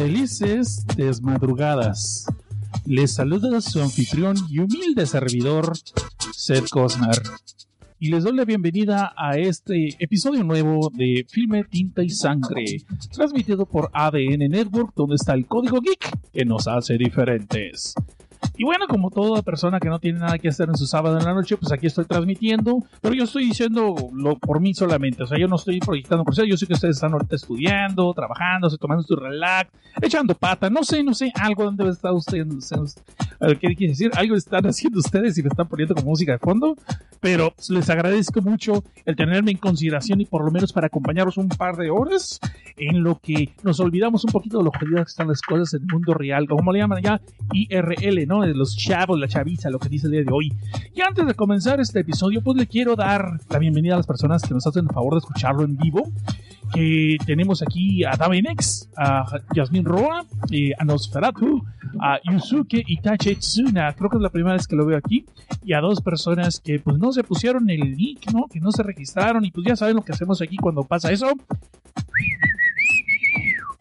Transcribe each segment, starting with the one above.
Felices desmadrugadas. Les saluda su anfitrión y humilde servidor, Seth Cosnar. Y les doy la bienvenida a este episodio nuevo de Filme, Tinta y Sangre, transmitido por ADN Network, donde está el código geek que nos hace diferentes. Y bueno, como toda persona que no tiene nada que hacer en su sábado en la noche, pues aquí estoy transmitiendo, pero yo estoy diciendo lo por mí solamente, o sea, yo no estoy proyectando por yo sé que ustedes están ahorita estudiando, trabajando, tomando su relax, echando pata, no sé, no sé, algo donde está usted, ¿qué quiere decir? Algo están haciendo ustedes y me están poniendo como música de fondo, pero les agradezco mucho el tenerme en consideración y por lo menos para acompañaros un par de horas en lo que nos olvidamos un poquito de lo jodidas que están las cosas en el mundo real, como le llaman ya IRL, De los chavos, la chaviza, lo que dice el día de hoy. Y antes de comenzar este episodio, pues le quiero dar la bienvenida a las personas que nos hacen el favor de escucharlo en vivo. Que tenemos aquí a Davinex, a Yasmin Roa, eh, a Nosferatu, a Yusuke Itachi Tsuna, creo que es la primera vez que lo veo aquí, y a dos personas que pues no se pusieron el link, ¿no? Que no se registraron, y pues ya saben lo que hacemos aquí cuando pasa eso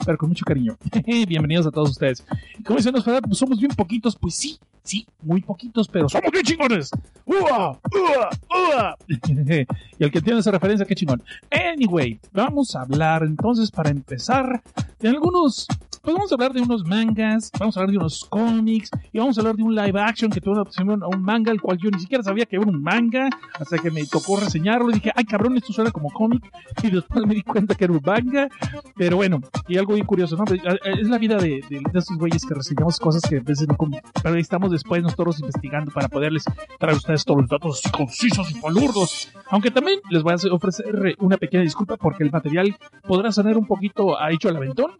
pero con mucho cariño. Bienvenidos a todos ustedes. Como dicen, pues somos bien poquitos, pues sí, sí, muy poquitos, pero somos bien chingones. ¡Ua! ¡Ua! ¡Ua! y el que tiene esa referencia, qué chingón. Anyway, vamos a hablar entonces para empezar de algunos pues vamos a hablar de unos mangas, vamos a hablar de unos cómics y vamos a hablar de un live action que tuvo una opción a un manga, el cual yo ni siquiera sabía que era un manga, hasta que me tocó reseñarlo y dije, ay cabrón, esto suena como cómic y después me di cuenta que era un manga, pero bueno, y algo bien curioso, ¿no? Eh, es la vida de, de, güeyes que reseñamos cosas que a veces no pero estamos después nosotros investigando para poderles traer a ustedes todos los datos concisos y palurdos, aunque también les voy a ofrecer una pequeña disculpa porque el material podrá sonar un poquito a hecho al aventón,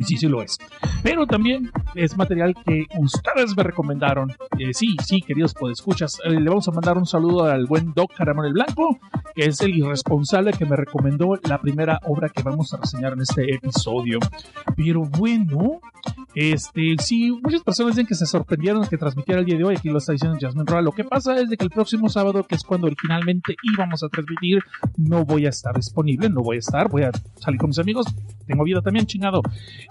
y sí, sí lo es. Pero también es material que ustedes me recomendaron. Sí, sí, queridos podescuchas. escuchas eh, le vamos a mandar un saludo al buen Doc Caramón el Blanco, que es el irresponsable que me recomendó la primera obra que vamos a reseñar en este episodio. Pero bueno, este, sí, muchas personas dicen que se sorprendieron que transmitiera el día de hoy. Aquí lo está diciendo Jasmine Roa. Lo que pasa es de que el próximo sábado, que es cuando originalmente íbamos a transmitir, no voy a estar disponible, no voy a estar, voy a salir con mis amigos. Tengo vida también, chingado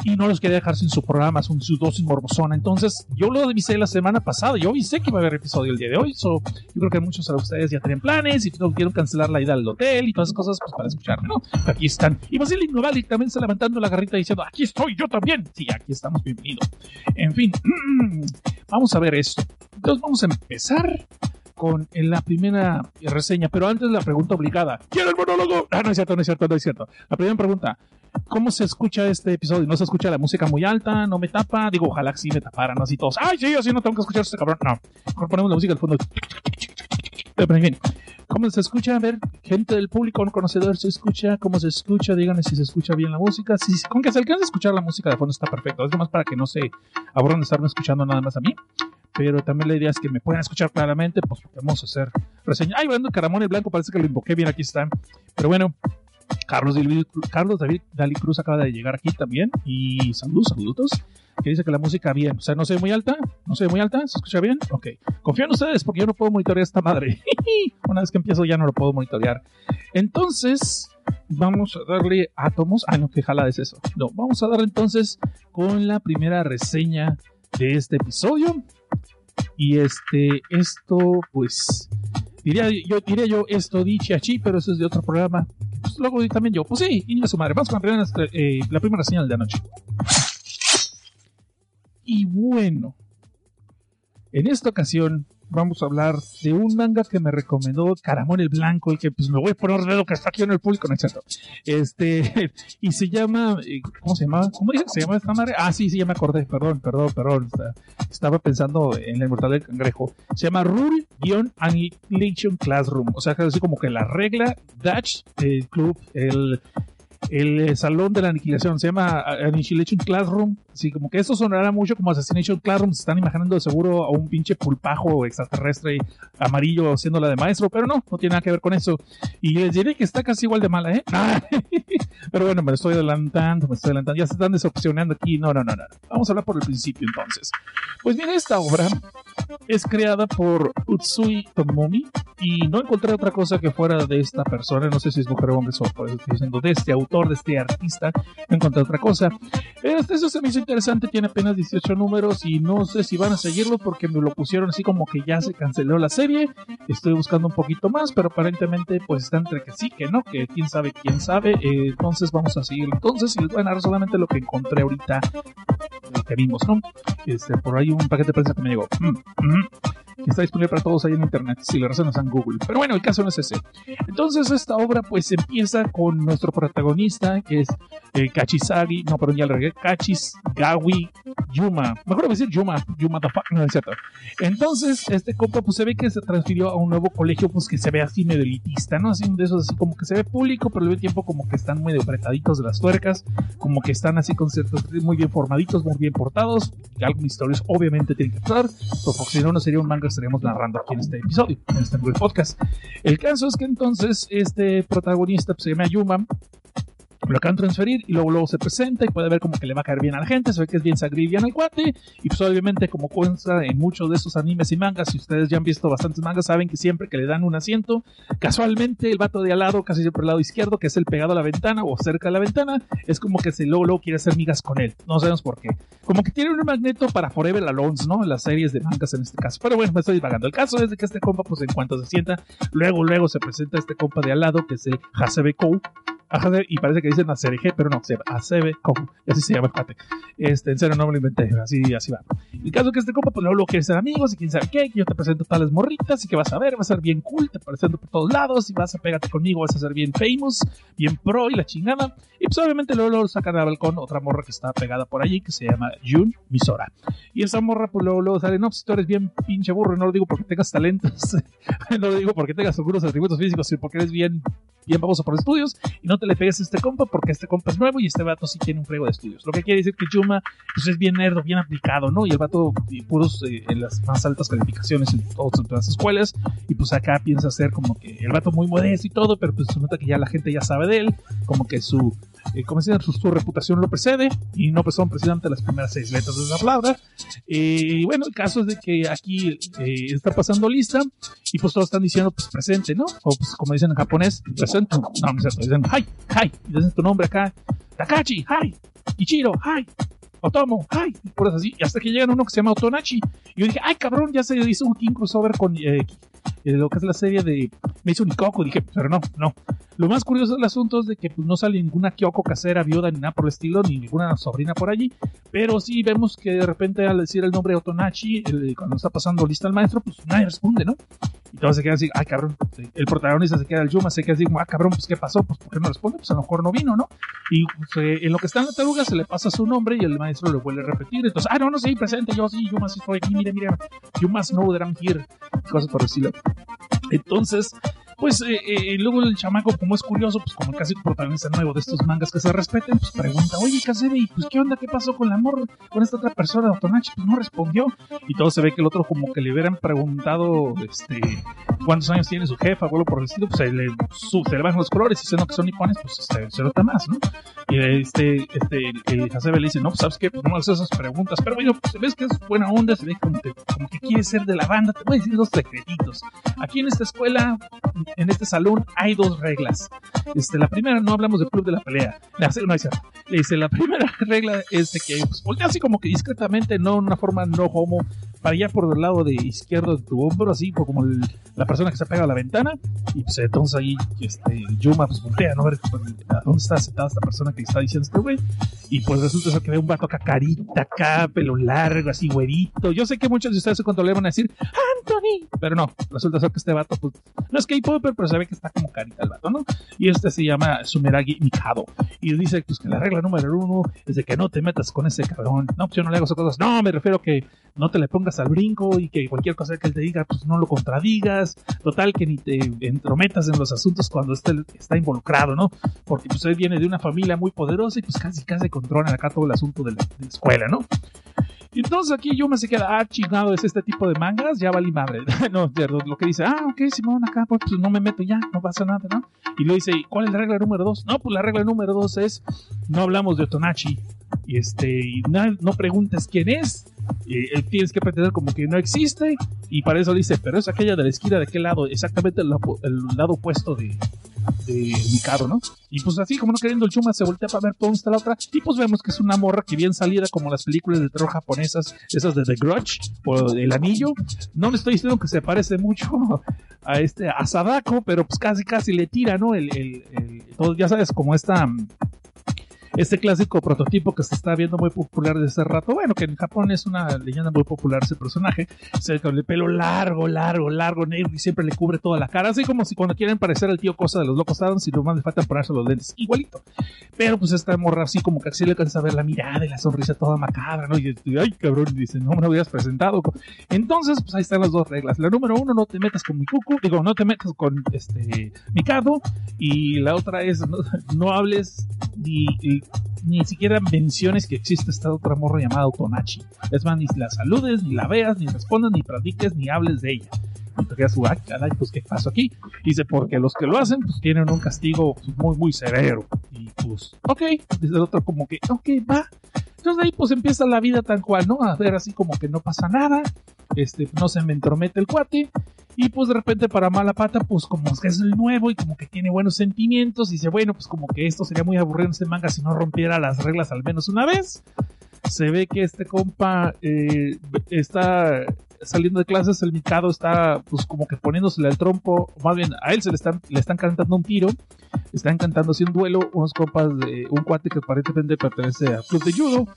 y no los quería dejar sin su programa, sin su dosis morbosona. Entonces, yo lo avisé la semana pasada, yo avisé que iba a haber episodio el día de hoy. So, yo creo que muchos de ustedes ya tenían planes y no quieren cancelar la ida al hotel y todas esas cosas pues, para escucharme, ¿no? Aquí están. Y Basil Novali también está levantando la garrita diciendo, aquí estoy yo también. Sí, aquí estamos, bienvenidos. En fin, vamos a ver esto. Entonces, vamos a empezar con la primera reseña, pero antes la pregunta obligada. ¿Quién el monólogo? Ah, no es cierto, no es cierto, no es cierto. La primera pregunta. ¿Cómo se escucha este episodio? ¿No se escucha la música muy alta? ¿No me tapa? Digo, ojalá que sí me taparan así todos. ¡Ay, sí, así no tengo que escuchar este cabrón! No. Mejor ponemos la música al fondo. Pero en fin. ¿Cómo se escucha? A ver, gente del público, un conocedor, ¿se escucha? ¿Cómo se escucha? Díganme si se escucha bien la música. Si, con que se alcance a escuchar la música de fondo está perfecto. Es más para que no se aburran de estarme escuchando nada más a mí pero también la idea es que me puedan escuchar claramente, pues vamos a hacer reseña. Ay, bueno, Caramón el Blanco, parece que lo invoqué bien, aquí están. Pero bueno, Carlos, David, Carlos David Dali Cruz acaba de llegar aquí también. Y saludos, saludos. Que dice que la música bien. O sea, no se ve muy alta. No se ve muy alta. ¿Se escucha bien? Ok. Confío en ustedes porque yo no puedo monitorear esta madre. Una vez que empiezo ya no lo puedo monitorear. Entonces, vamos a darle átomos. Ah, no, que jala es eso. No, vamos a darle entonces con la primera reseña de este episodio. Y este, esto, pues, diría yo, diría yo esto aquí, pero eso es de otro programa. Pues, luego también yo, pues sí, y su madre. Vamos con la primera, la primera señal de anoche. Y bueno, en esta ocasión vamos a hablar de un manga que me recomendó Caramón el Blanco y que pues me voy a poner de lo que está aquí en el público, no es cierto. Este, y se llama, eh, ¿cómo se llama? ¿Cómo se llama esta madre? Ah, sí, sí, ya me acordé, perdón, perdón, perdón. Estaba pensando en la inmortal del cangrejo. Se llama Rule-Annihilation Classroom. O sea, así como que la regla Dutch, el club, el el eh, salón de la aniquilación, se llama eh, Annihilation Classroom, así como que esto sonará mucho como Assassination Classroom, se están imaginando de seguro a un pinche pulpajo extraterrestre amarillo haciendo la de maestro, pero no, no tiene nada que ver con eso. Y les diré que está casi igual de mala, ¿eh? pero bueno, me estoy adelantando, me estoy adelantando, ya se están desopcionando aquí, no, no, no, no. Vamos a hablar por el principio entonces. Pues bien, esta obra es creada por Utsui Tomomi y no encontré otra cosa que fuera de esta persona, no sé si es mujer o hombre, por eso estoy diciendo de este autor, de este artista, no encontré otra cosa. Este, eso se me hizo interesante, tiene apenas 18 números y no sé si van a seguirlo porque me lo pusieron así como que ya se canceló la serie. Estoy buscando un poquito más, pero aparentemente pues está entre que sí, que no, que quién sabe, quién sabe. Eh, entonces vamos a seguir. Entonces, y les voy a narrar solamente lo que encontré ahorita, lo que vimos, ¿no? Este, por ahí un paquete de prensa que me llegó. Mm, mm está disponible para todos ahí en internet, si lo reservas en Google. Pero bueno, el caso no es ese. Entonces esta obra pues empieza con nuestro protagonista, que es eh, Kachisagi, no, perdón, ya le regué, Kachisgawi Yuma. Mejor decir Yuma, Yuma the fuck, no es cierto. Entonces, este compa pues se ve que se transfirió a un nuevo colegio pues que se ve así medio elitista, ¿no? Así de esos así como que se ve público, pero al mismo tiempo como que están muy apretaditos de las tuercas, como que están así con ciertos muy bien formaditos, muy bien portados, y algo historias obviamente tienen que pasar, porque si no, no sería un manga estaremos narrando aquí en este episodio, en este podcast. El caso es que entonces este protagonista pues, se llama Yuma lo acaban de transferir y luego, luego se presenta y puede ver como que le va a caer bien a la gente, se ve que es bien sagriviano el cuate y pues obviamente como cuenta en muchos de estos animes y mangas, si ustedes ya han visto bastantes mangas saben que siempre que le dan un asiento, casualmente el vato de al lado, casi siempre al lado izquierdo, que es el pegado a la ventana o cerca de la ventana, es como que se luego, luego quiere hacer migas con él, no sabemos por qué. Como que tiene un magneto para Forever Alone, ¿no? Las series de mangas en este caso. Pero bueno, me estoy divagando. El caso es que este compa, pues en cuanto se sienta, luego, luego se presenta este compa de al lado, que es el Hasebe Kou, y parece que dicen ACRG, pero no, ACB, como, así se llama el cuate. Este, en serio, no me lo inventé, así, así va. El caso es que este compa, pues luego quiere ser amigos, y quién sabe qué, que yo te presento tales morritas, y que vas a ver, vas a ser bien cool, te presento por todos lados, y vas a pegarte conmigo, vas a ser bien famous, bien pro, y la chingada. Y pues obviamente luego lo sacan al balcón otra morra que está pegada por allí, que se llama Jun Misora. Y esa morra, pues luego, luego sale, no, pues, si tú eres bien pinche burro, no lo digo porque tengas talentos, no lo digo porque tengas algunos atributos físicos, sino porque eres bien, bien famoso por estudios, y no te le pegues a este compa porque este compa es nuevo y este vato sí tiene un frego de estudios. Lo que quiere decir que Yuma pues, es bien nerdo, bien aplicado, ¿no? Y el vato puros eh, en las más altas calificaciones en todas, las escuelas y pues acá piensa ser como que el vato muy modesto y todo, pero pues se nota que ya la gente ya sabe de él, como que su eh, como decía, su, reputación lo precede y no pues son precisamente las primeras seis letras de esa palabra. y bueno, el caso es de que aquí eh, está pasando lista y pues todos están diciendo pues presente, ¿no? O pues como dicen en japonés, presente. No, no es cierto, dicen hi, hi, dicen tu nombre acá, Takachi, hi, Ichiro, hi, Otomo, ay, y por así, y hasta que llegan uno que se llama Otonachi. Y yo dije, ay, cabrón, ya se hizo un King crossover con eh, eh, lo que es la serie de hizo Kyoko. Dije, pero no, no. Lo más curioso del asunto es de que pues, no sale ninguna Kyoko casera, viuda, ni nada por el estilo, ni ninguna sobrina por allí. Pero sí vemos que de repente al decir el nombre de Otonachi, cuando está pasando lista al maestro, pues nadie responde, ¿no? Y todos se quedan así, ay, cabrón. El protagonista se queda el Yuma, se queda así, ah, cabrón, pues ¿qué pasó? Pues ¿por qué no responde? Pues a lo mejor no vino, ¿no? Y pues, eh, en lo que está en la taruga se le pasa su nombre y el maestro le vuelve a repetir. Entonces, ah, no, no, sí, presente, yo sí, Yuma sí estoy aquí, mire, mire, you must know that I'm here. Cosas por decirlo. Entonces, pues eh, eh, luego el chamaco, como es curioso, pues como casi protagonista nuevo de estos mangas que se respeten, pues pregunta, oye, Kasebe, ¿y pues qué onda? ¿Qué pasó con la amor con esta otra persona? Otonachi, pues no respondió. Y todo se ve que el otro como que le hubieran preguntado, este, cuántos años tiene su jefa o algo por el estilo, pues se le, su, se le bajan los colores y siendo que son nipones, pues este, se nota más, ¿no? Y este, este, el le dice, no, pues sabes qué, pues no me haces esas preguntas, pero bueno, pues ves que es buena onda, se ve como que, como que quiere ser de la banda, te voy a decir dos secretitos. Aquí en esta escuela, en este salón, hay dos reglas. Este, la primera, no hablamos del club de la pelea. La, no, dice, la primera regla es de que pues, voltea así como que discretamente, no una forma no homo, para allá por el lado de izquierdo de tu hombro, así como la persona que se pega a la ventana, y pues entonces ahí este, Yuma pues voltea, ¿no? A ver pues, a dónde está sentada esta persona que está diciendo este güey, y pues resulta ser que ve un vato acá carita, acá, pelo largo, así güerito. Yo sé que muchos de ustedes cuando le van a decir, Anthony. Pero no, resulta ser que este vato, pues, no es K-Popper, pero se ve que está como carita el vato, ¿no? Y este se llama Sumeragi Mikado. Y dice, pues, que la regla número uno es de que no te metas con ese cabrón. No, pues yo no le hago esas cosas. No, me refiero que no te le pongas al brinco y que cualquier cosa que él te diga, pues no lo contradigas. Total, que ni te entrometas en los asuntos cuando esté, está involucrado, ¿no? Porque pues él viene de una familia muy poderosa y pues casi casi controlan acá todo el asunto de la, escuela, ¿no? Entonces aquí yo me se queda, ah, chingado, es este tipo de mangas, ya vale madre. no, lo que dice, ah, ok, Simón, acá, pues, pues, no me meto ya, no pasa nada, ¿no? Y lo dice, ¿cuál es la regla número dos? No, pues la regla número dos es, no hablamos de Otonachi. Y este, no, no preguntes quién es, y, tienes que pretender como que no existe, y para eso dice, pero es aquella de la esquina de aquel lado, exactamente el, lado opuesto de, de Mikado, ¿no? Y pues así, como no queriendo, el Chuma se voltea para ver dónde está la otra. Y pues vemos que es una morra que bien salida, como las películas de terror japonesas, esas de The Grudge o El Anillo. No le estoy diciendo que se parece mucho a este a Sadako, pero pues casi casi le tira, ¿no? El, el, el todo, ya sabes, como esta este clásico prototipo que se está viendo muy popular desde hace rato, bueno, que en Japón es una leyenda muy popular ese personaje, se con el pelo largo, largo, largo, negro y siempre le cubre toda la cara, así como si cuando quieren parecer el tío cosa de los locos Adams y nomás le falta ponerse los lentes, igualito. Pero pues esta morra así como que así le alcanza a ver la mirada y la sonrisa toda macabra, ¿no? Y, ay, cabrón, dice, no me lo habías presentado. Entonces, pues ahí están las dos reglas. La número uno, no te metas con Mikuku, digo, no te metas con este Mikado, y la otra es, no, hables ni siquiera menciones que existe esta otra morra llamada Otonachi. Es más, ni la saludes, ni la veas, ni respondas, ni practiques, ni hables de ella. Y te quedas, ay, caray, pues qué pasó aquí. Dice, porque los que lo hacen, pues tienen un castigo muy, muy severo. Y pues, ok, dice el otro como que, ok, va. Entonces ahí pues empieza la vida tal cual, ¿no? A ver así como que no pasa nada, este, no se me entromete el cuate, y pues de repente para mala pata, pues como que es el nuevo y como que tiene buenos sentimientos, y dice, bueno, pues como que esto sería muy aburrido en este manga si no rompiera las reglas al menos una vez. Se ve que este compa eh, está saliendo de clases, el Mikado está pues como que poniéndosele al trompo, más bien a él se le están, le están cantando un tiro, están cantando así un duelo, unos compas de un cuate que aparentemente pertenece al club de judo,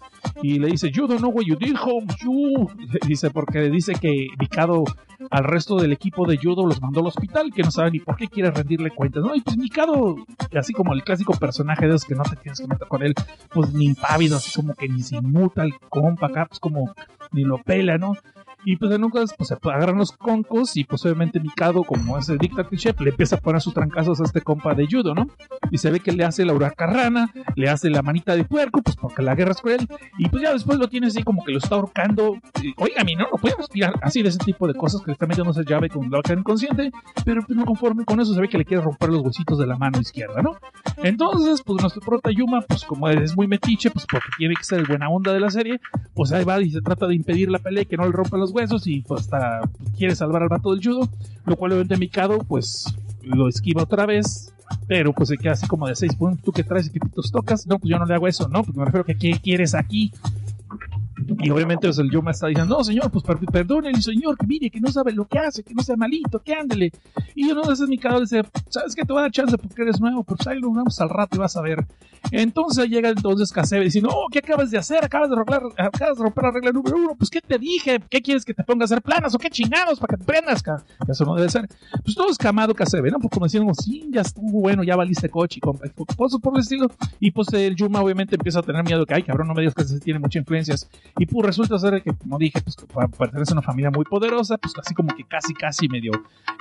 y le dice, judo no way you did home, you, dice, porque dice que Mikado al resto del equipo de judo los mandó al hospital, que no sabe ni por qué quiere rendirle cuentas, ¿no? Y pues Mikado, así como el clásico personaje de esos que no te tienes que meter con él, pues ni impávido, así como que ni se inmuta el compa acá, pues como ni lo pela, ¿no? Y pues en un caso, pues se agarran los concos y pues obviamente Mikado, como es el chef, le empieza a poner sus trancazos a este compa de judo, ¿no? Y se ve que le hace la huracarrana, le hace la manita de puerco, pues porque la guerra es cruel. Y pues ya después lo tiene así como que lo está ahorcando. Oiga, mi no, no podemos tirar así de ese tipo de cosas que le está metiendo esa llave con la otra inconsciente, pero pues no conforme con eso se ve que le quiere romper los huesitos de la mano izquierda, ¿no? Entonces, pues nuestro prota Yuma, pues como es muy metiche, pues porque tiene que ser el buena onda de la serie, pues ahí va y se trata de impedir la pelea y que no le rompan los huesos y pues hasta quiere salvar al vato del judo, lo cual obviamente Mikado pues lo esquiva otra vez, pero pues se queda así como de seis puntos, tú que traes equipitos tocas, no, pues yo no le hago eso, no, pues me refiero a que ¿qué quieres aquí? Y obviamente pues, el Yuma está diciendo, no, señor, pues perdone señor, que mire, que no sabe lo que hace, que no sea malito, que ándele. Y uno de esos Mikado dice, sabes que te voy a dar chance porque eres nuevo, pues ahí al rato y vas a ver. Entonces llega entonces Kasebe diciendo, no, ¿qué acabas de hacer? Acabas de, romper, acabas de romper la regla número uno, pues ¿qué te dije? ¿Qué quieres que te ponga a hacer planas o qué chingados para que te prendas? Ka? Eso no debe ser. Pues todo es camado Kasebe, ¿no? Pues como decíamos, sí, ya estuvo bueno, ya valiste coche, compa. Pues por el estilo. Y pues el Yuma obviamente empieza a tener miedo que, ay, cabrón, no me digas que se tiene muchas influencias. Y pues resulta ser que, como dije, pues pertenece a una familia muy poderosa, pues así como que casi, casi medio,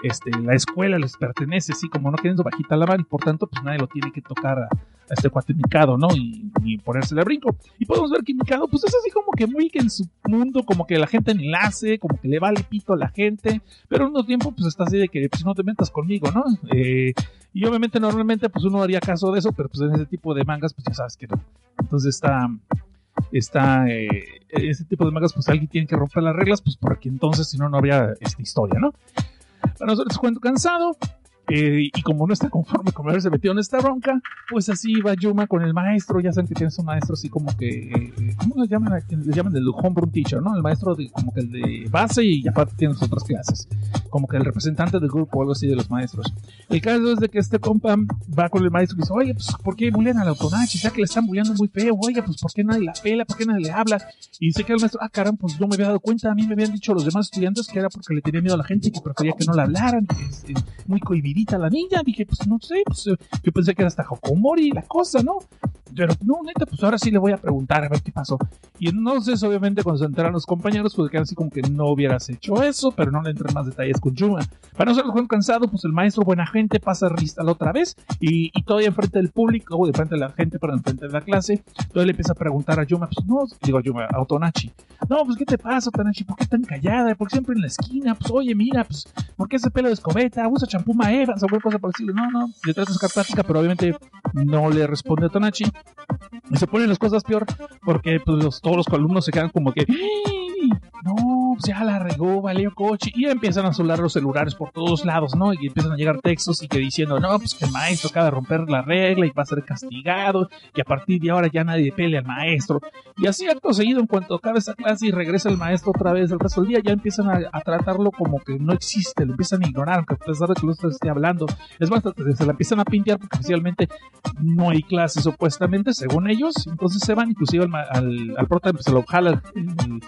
este, la escuela les pertenece, así como no queriendo bajita la mano, y por tanto, pues nadie lo tiene que tocar a, a este cuate Mikado, ¿no? Y, y ponerse de brinco. Y podemos ver que Mikado, pues es así como que muy que en su mundo, como que la gente enlace, como que le vale pito a la gente, pero al mismo tiempo, pues está así de que, pues no te metas conmigo, ¿no? Eh, y obviamente, normalmente, pues uno haría caso de eso, pero pues en ese tipo de mangas, pues ya sabes que no. Entonces está, está, eh, tipo de mangas, pues alguien tiene que romper las reglas, pues porque entonces, si no, no habría esta historia, ¿no? Para nosotros, cuento cansado, Eh, y como no está conforme con haberse metido en esta bronca, pues así va Yuma con el maestro. Ya saben que tienes un maestro así como que. Eh, ¿Cómo le llaman? Le llaman el homebrew teacher, ¿no? El maestro de, como que el de base y aparte tienes otras clases. Como que el representante del grupo o algo así de los maestros. El caso es de que este compa va con el maestro y dice: Oye, pues ¿por qué bullean a la autonachi? Ya que le están bulleando muy feo. Oye, pues ¿por qué nadie la pela? ¿Por qué nadie le habla? Y dice que el maestro, ah, caramba, pues no me había dado cuenta. A mí me habían dicho los demás estudiantes que era porque le tenía miedo a la gente y que prefería que no la hablaran. Que es, eh, cohibidita la niña. Dije, pues no sé, pues eh, yo pensé que era hasta Hokomori la cosa, ¿no? Pero no, neta, pues ahora sí le voy a preguntar a ver qué pasó. Y entonces, obviamente, cuando se enteran los compañeros, pues quedan así como que no hubieras hecho eso, pero no le entran más detalles con Yuma. Para no ser el cansado, pues el maestro buena gente pasa a la otra vez y, todavía enfrente del público, o de frente de la gente, pero enfrente de la clase, todavía le empieza a preguntar a Yuma, pues no, digo a Yuma, a Otonachi, no, pues ¿qué te pasa, Otonachi? ¿Por qué tan callada? ¿Por qué siempre en la esquina? Pues oye, mira, pues ¿por qué ese pelo de escobeta? Usa champú Maevans o cosa por decirle, no, no, le trata de sacar pero obviamente no le responde a Otonachi. Se ponen las cosas peor porque pues, todos los alumnos se quedan como que, no, pues ya la regó, valió coche. Y empiezan a solar los celulares por todos lados, ¿no? Y empiezan a llegar textos y que diciendo, no, pues que el maestro acaba de romper la regla y va a ser castigado. Y a partir de ahora ya nadie pelea al maestro. Y así acto seguido, en cuanto acaba esa clase y regresa el maestro otra vez el resto del día, ya empiezan a, tratarlo como que no existe, lo empiezan a ignorar, aunque a pesar de que lo esté hablando. Es más, se la empiezan a pintear porque oficialmente no hay clases supuestamente, según ellos. Entonces se van, inclusive al, al, al prota pues, se lo jala el,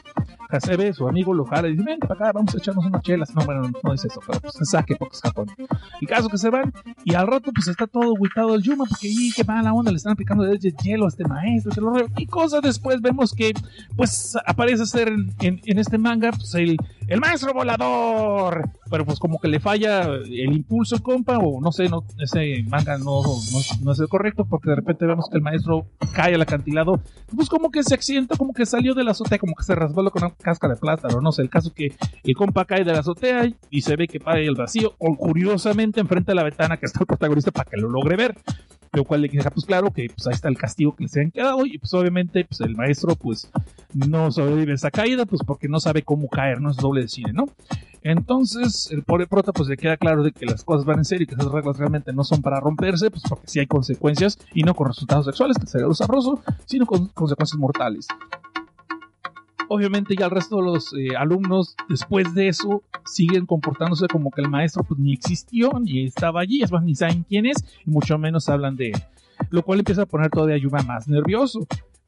el Su amigo, y dice, vente para acá, vamos a echarnos unas chelas. No, bueno, no dice eso, pero pues se saque porque es Japón. El caso que se van y al rato pues está todo agüitado el Yuma porque y qué mala onda, le están aplicando de hielo a este maestro, se lo y cosas después vemos que pues aparece ser en, en, en este manga pues el, el maestro volador. Pero pues como que le falla el impulso, compa, o no sé, no, ese manga no, no, es el correcto, porque de repente vemos que el maestro cae al acantilado, pues como que se accidentó, como que salió de la azotea, como que se rasbaló con una casca de plátano, no sé, el caso que el compa cae de la azotea y se ve que para el vacío, o curiosamente enfrente de la ventana que está el protagonista para que lo logre ver lo cual le deja pues claro que pues ahí está el castigo que les han quedado y pues obviamente pues el maestro pues no sobrevive esa caída pues porque no sabe cómo caer, no es doble de cine, ¿no? Entonces el pobre prota pues le queda claro de que las cosas van en serio y que esas reglas realmente no son para romperse pues porque sí hay consecuencias y no con resultados sexuales que sería lo sabroso, sino con consecuencias mortales obviamente ya el resto de los eh, alumnos después de eso siguen comportándose como que el maestro pues ni existió ni estaba allí, es más ni saben quién es y mucho menos hablan de él, lo cual empieza a poner todavía a Yuma más nervioso.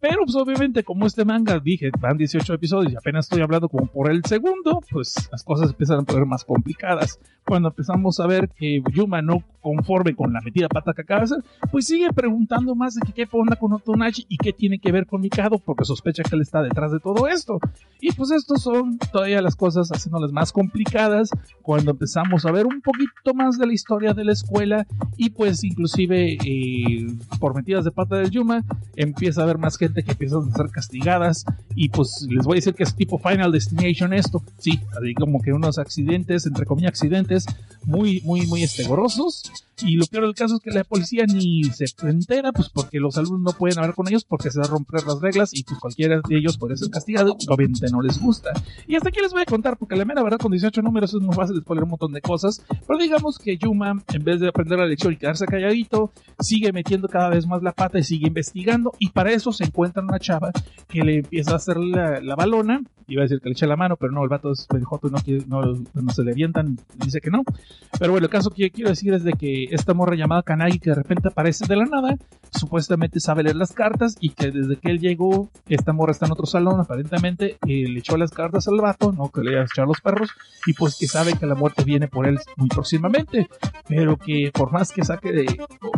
Pero pues obviamente como este manga, dije, van 18 episodios y apenas estoy hablando como por el segundo, pues las cosas empiezan a poner más complicadas. Cuando empezamos a ver que Yuma no conforme con la metida pata que acaba de hacer, pues sigue preguntando más de que qué onda con Otonachi y qué tiene que ver con Mikado, porque sospecha que él está detrás de todo esto. Y pues estos son todavía las cosas haciéndolas más complicadas cuando empezamos a ver un poquito más de la historia de la escuela y pues inclusive eh, por metidas de pata de Yuma empieza a haber más gente que empiezan a ser castigadas y pues les voy a decir que es tipo Final Destination esto, sí, así como que unos accidentes, entre comillas accidentes, muy, muy, muy estegorosos y lo peor del caso es que la policía ni se entera, pues porque los alumnos no pueden hablar con ellos porque se van a romper las reglas y pues cualquiera de ellos puede ser castigado obviamente no les gusta. Y hasta aquí les voy a contar porque la mera verdad con 18 números es muy fácil spoiler un montón de cosas, pero digamos que Yuma en vez de aprender la lección y quedarse calladito, sigue metiendo cada vez más la pata y sigue investigando y para eso se encuentra una chava que le empieza a hacer la, la balona, iba a decir que le echa la mano, pero no, el vato es pendejoto y no, no, no se le avientan, dice que no. Pero bueno, el caso que quiero decir es de que esta morra llamada Kanagi que de repente aparece de la nada, supuestamente sabe leer las cartas y que desde que él llegó, esta morra está en otro salón, aparentemente eh, le echó las cartas al vato, no que le iba a echar los perros, y pues que sabe que la muerte viene por él muy próximamente, pero que por más que saque de,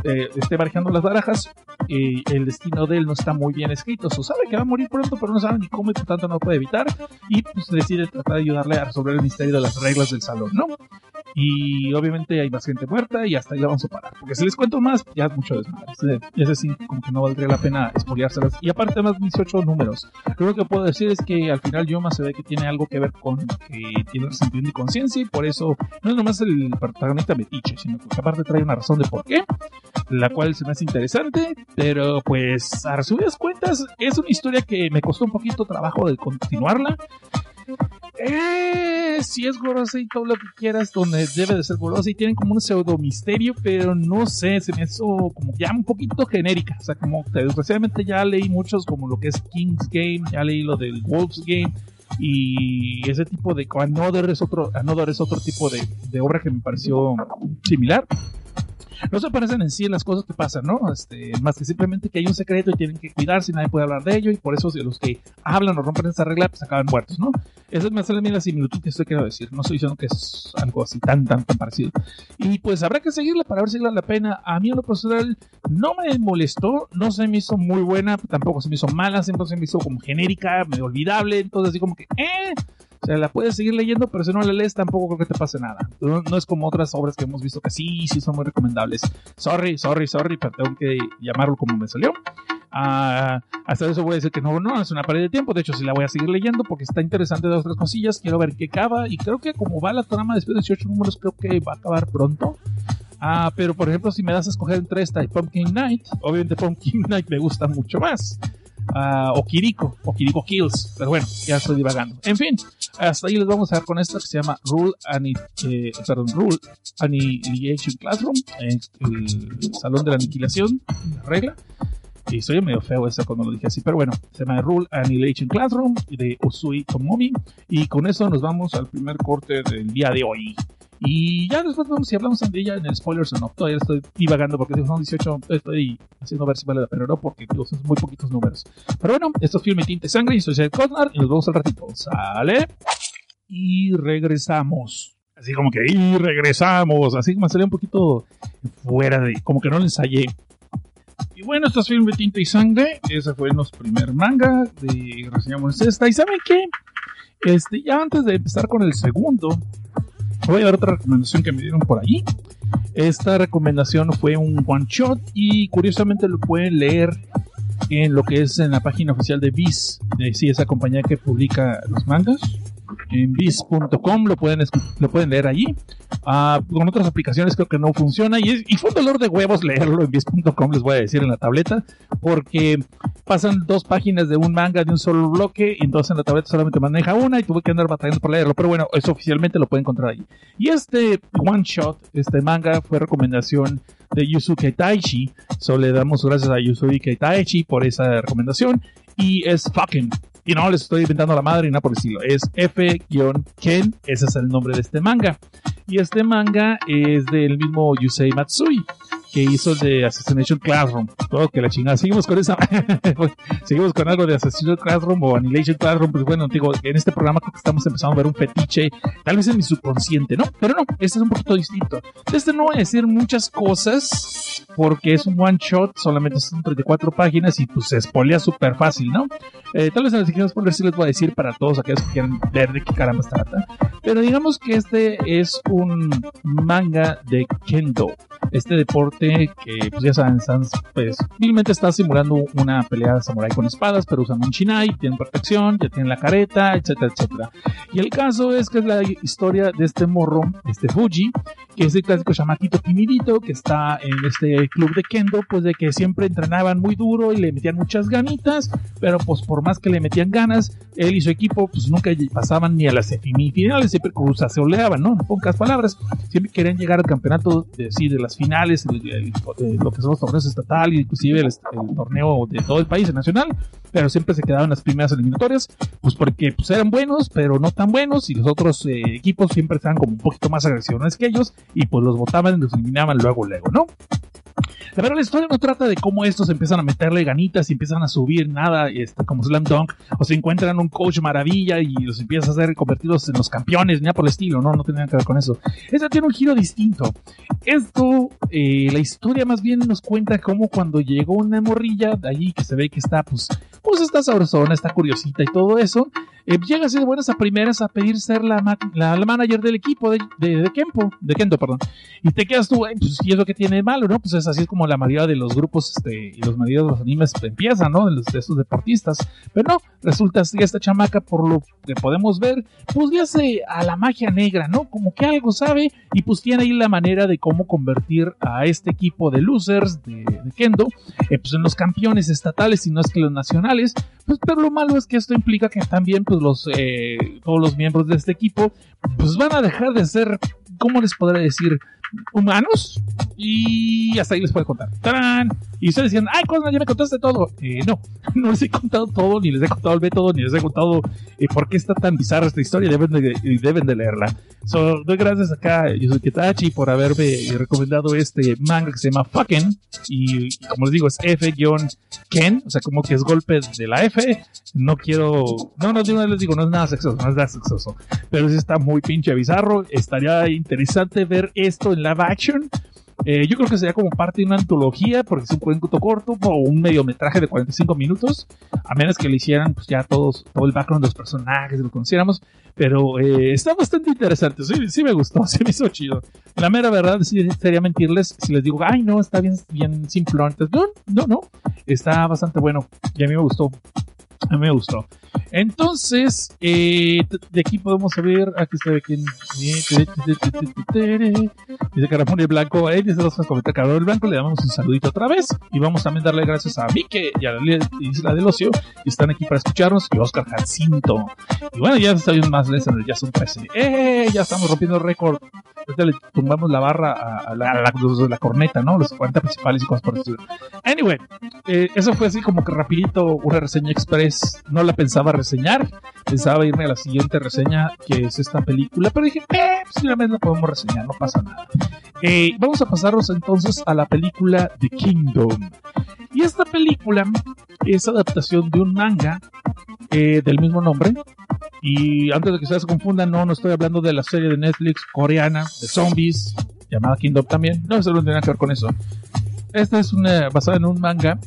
eh, esté barajando las barajas, eh, el destino de él no está muy bien escrito, o sabe que va a morir pronto, pero no sabe ni cómo y por tanto no puede evitar, y pues decide tratar de ayudarle a resolver el misterio de las reglas del salón, ¿no? Y obviamente hay más gente muerta y hasta ahí la vamos a parar. Porque si les cuento más, ya es mucho desmadre. Ese sí, como que no valdría la pena espoliárselas. Y aparte, más 18 números. Único que puedo decir es que al final Yoma se ve que tiene algo que ver con que tiene resentimiento y conciencia. Y por eso no es nomás el protagonista metiche, sino que aparte trae una razón de por qué. La cual se me hace interesante. Pero pues, a resumidas cuentas, es una historia que me costó un poquito trabajo de continuarla. Eh, sí es gorosa y todo lo que quieras, donde debe de ser gorosa y tienen como un pseudo misterio, pero no sé, se me hizo como ya un poquito genérica. O sea, como desgraciadamente ya leí muchos como lo que es King's Game, ya leí lo del Wolves Game y ese tipo de Another es otro, Another es otro tipo de obra que me pareció similar no se parecen en sí las cosas que pasan, ¿no? Este, más que simplemente que hay un secreto y tienen que cuidarse y nadie puede hablar de ello y por eso los que hablan o rompen esa regla pues acaban muertos, ¿no? Esa es más la la similitud que estoy queriendo decir. No estoy diciendo que es algo así tan, tan, tan parecido. Y pues habrá que seguirla para ver si vale la pena. A mí en lo personal no me molestó, no se me hizo muy buena, tampoco se me hizo mala, siempre se me hizo como genérica, medio olvidable, entonces así como que, eh, o sea, la puedes seguir leyendo, pero si no la lees tampoco creo que te pase nada. No, es como otras obras que hemos visto que sí, sí son muy recomendables. Sorry, sorry, sorry, pero tengo que llamarlo como me salió. Ah, hasta eso voy a decir que no, no, es una pared de tiempo. De hecho, sí la voy a seguir leyendo porque está interesante de otras cosillas. Quiero ver qué acaba. Y creo que como va la trama después de 18 números, creo que va a acabar pronto. Ah, pero por ejemplo, si me das a escoger entre esta y Pumpkin Night, obviamente Pumpkin Night me gusta mucho más. Uh, o Kiriko, o Kiriko Kills, pero bueno, ya estoy divagando. En fin, hasta ahí les vamos a ver con esta que se llama Rule, eh, perdón, Rule Annihilation Classroom, el salón de la aniquilación, la regla. Y soy medio feo eso cuando lo dije así, pero bueno, se llama Rule Annihilation Classroom de Usui Tomomi. Y con eso nos vamos al primer corte del día de hoy. Y ya después vemos si hablamos de ella en el spoilers o no. Todavía estoy divagando porque son 18, estoy haciendo ver si vale la pena o no, porque son muy poquitos números. Pero bueno, esto es Filme Tinte Sangre y soy Seth Cosnar y nos vemos al ratito. ¿Sale? Y regresamos. Así como que, y regresamos. Así como salió un poquito fuera de, como que no lo ensayé. Y bueno, esto es Filme Tinta y Sangre. Ese fue nuestro primer manga de reseñamos esta. ¿Y saben qué? Este, ya antes de empezar con el segundo, voy a dar otra recomendación que me dieron por ahí. Esta recomendación fue un one shot y curiosamente lo pueden leer en lo que es en la página oficial de Viz, de sí, esa compañía que publica los mangas en bis.com, lo pueden, lo pueden leer allí. Ah, con otras aplicaciones creo que no funciona y, fue un dolor de huevos leerlo en bis.com, les voy a decir en la tableta, porque pasan dos páginas de un manga de un solo bloque y entonces en la tableta solamente maneja una y tuve que andar batallando para leerlo, pero bueno, eso oficialmente lo pueden encontrar allí. Y este one shot, este manga fue recomendación de Yusuke Taichi, solo le damos gracias a Yusuke Taichi por esa recomendación y es fucking y no les estoy inventando la madre y nada por el estilo. Es F-Ken, ese es el nombre de este manga. Y este manga es del mismo Yusei Matsui que hizo de Assassination Classroom. Todo que la chingada. Seguimos con esa. seguimos con algo de Assassination Classroom o Annihilation Classroom. Pues bueno, digo, en este programa creo que estamos empezando a ver un fetiche, tal vez en mi subconsciente, ¿no? Pero no, este es un poquito distinto. Este no voy a decir muchas cosas porque es un one shot, solamente son 34 páginas y pues se espolea súper fácil, ¿no? Eh, tal vez en las siguientes spoilers sí les voy a decir para todos aquellos que quieran ver de qué caramba se trata. Pero digamos que este es un manga de Kendo. Este deporte que, pues ya saben, pues, simplemente está simulando una pelea de samurai con espadas, pero usan un shinai, tienen protección, ya tienen la careta, etcétera, etcétera. Y el caso es que es la historia de este morro, este Fuji, que es el clásico chamaquito timidito que está en este club de Kendo, pues de que siempre entrenaban muy duro y le metían muchas ganitas, pero pues por más que le metían ganas, él y su equipo pues nunca pasaban ni a las semifinales, siempre se oleaban, ¿no? En pocas palabras, siempre querían llegar al campeonato de, sí, de las finales, lo que son los torneos estatales, inclusive el, torneo de todo el país, el nacional, pero siempre se quedaban las primeras eliminatorias, pues porque pues, eran buenos, pero no tan buenos, y los otros eh, equipos siempre estaban como un poquito más agresivos que ellos, y pues los votaban y los eliminaban luego, luego, ¿no? Pero la historia no trata de cómo estos empiezan a meterle ganitas y empiezan a subir nada, este, como Slam Dunk, o se encuentran un coach maravilla y los empieza a hacer convertidos en los campeones, ni por el estilo, no, no tiene nada que ver con eso. Esta tiene un giro distinto. Esto, eh, la historia más bien nos cuenta cómo cuando llegó una morrilla de allí que se ve que está, pues, pues está sabrosona, está curiosita y todo eso, eh, llega a ser buenas a primeras a pedir ser la, la, manager del equipo de, de, de, de Kendo, perdón. Y te quedas tú, pues, ¿y es lo que tiene malo, no? Pues es así como la mayoría de los grupos este, y los de los animes empiezan, ¿no? De, de esos deportistas. Pero no, resulta que esta chamaca, por lo que podemos ver, pues le hace a la magia negra, ¿no? Como que algo sabe y pues tiene ahí la manera de cómo convertir a este equipo de losers de, Kendo, eh, pues en los campeones estatales, y no es que los nacionales Pues, pero lo malo es que esto implica que también pues, los, eh, todos los miembros de este equipo pues, van a dejar de ser, ¿cómo les podré decir? Humanos y hasta ahí les puedo contar. ¡Tarán! Y ustedes decían, ay, Cosmo, ya me contaste todo. Eh, no, no les he contado todo, ni les he contado el método, ni les he contado eh, por qué está tan bizarra esta historia. Deben de, deben de leerla. So, doy gracias acá, yo soy Ketachi, por haberme recomendado este manga que se llama Fucking. Y, como les digo, es F-Ken, o sea, como que es golpe de la F. No quiero, no, no, no les digo, no es nada sexoso, no es nada sexoso. Pero sí está muy pinche bizarro. Estaría interesante ver esto en live action. Eh, yo creo que sería como parte de una antología, porque es un cuento corto o un mediometraje de 45 minutos, a menos que le hicieran pues, ya todos, todo el background de los personajes, lo conociéramos. Pero eh, está bastante interesante, sí, sí me gustó, sí me hizo chido. La mera verdad, sí, sería mentirles si les digo, ay, no, está bien, bien simplón. No, no, no, está bastante bueno y a mí me gustó. A mí me gustó. Entonces, eh, de aquí podemos ver, aquí se ve quién. Dice Caramón el Blanco, eh, dice los comentarios Caramón el Blanco, le damos un saludito otra vez. Y vamos también a darle gracias a Mike y a la Isla del Ocio, que están aquí para escucharnos, y Oscar Jacinto. Y bueno, ya está bien más lessons, ya son 13. ¡Eh! Ya estamos rompiendo el récord. Ahorita le tumbamos la barra a, la, corneta, ¿no? Los 40 principales y cosas por eso. Anyway, eh, eso fue así como que rapidito, una reseña express. No la pensaba reseñar. Pensaba irme a la siguiente reseña, que es esta película, pero dije, eh, pues una vez la podemos reseñar, no pasa nada. Eh, vamos a pasarnos entonces a la película The Kingdom. Y esta película es adaptación de un manga eh, del mismo nombre. Y antes de que ustedes se confundan, no, no estoy hablando de la serie de Netflix coreana de zombies, llamada Kingdom también. No, eso no tiene nada que ver con eso. Esta es una, basada en un manga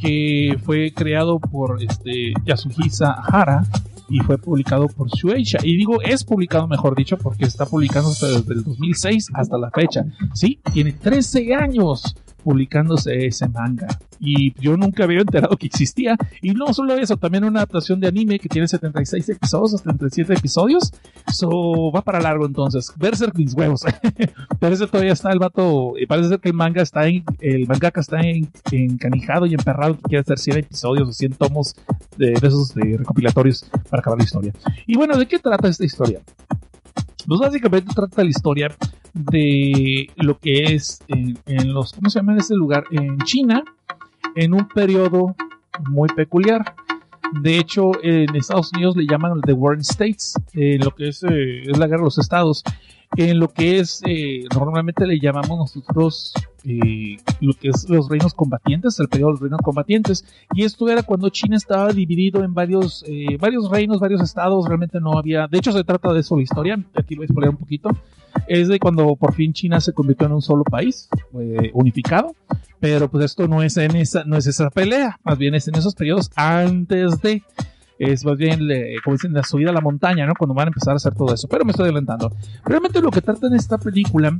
que fue creado por este, Yasuhisa Hara y fue publicado por Shueisha. Y digo, es publicado, mejor dicho, porque está publicándose desde el 2006 hasta la fecha. Sí, tiene 13 años publicándose ese manga. Y yo nunca había enterado que existía. Y no solo eso, también una adaptación de anime que tiene 76 episodios, 77 episodios. So, va para largo entonces. Berserk mis huevos. parece todavía está el vato. Y parece que el manga está en. El mangaka está en, encanijado y emperrado que quiere hacer 100 episodios o 100 tomos de, esos de recopilatorios para acabar la historia. Y bueno, ¿de qué trata esta historia? Pues básicamente trata la historia de lo que es en, los, ¿cómo se llama ese lugar? En China, en un periodo muy peculiar. De hecho, en Estados Unidos le llaman The Warring States, lo que es, eh, es la guerra de los estados. En lo que es, eh, normalmente le llamamos nosotros eh, lo que es los reinos combatientes, el periodo de los reinos combatientes. Y esto era cuando China estaba dividido en varios, eh, varios reinos, varios estados. Realmente no había. De hecho, se trata de eso la historia. Aquí lo voy a explicar un poquito. Es de cuando por fin China se convirtió en un solo país unificado. Pero pues esto no es en esa, no es esa pelea. Más bien es en esos periodos antes de es más bien, como dicen, la subida a la montaña, ¿no? Cuando van a empezar a hacer todo eso. Pero me estoy adelantando. Realmente lo que trata en esta película,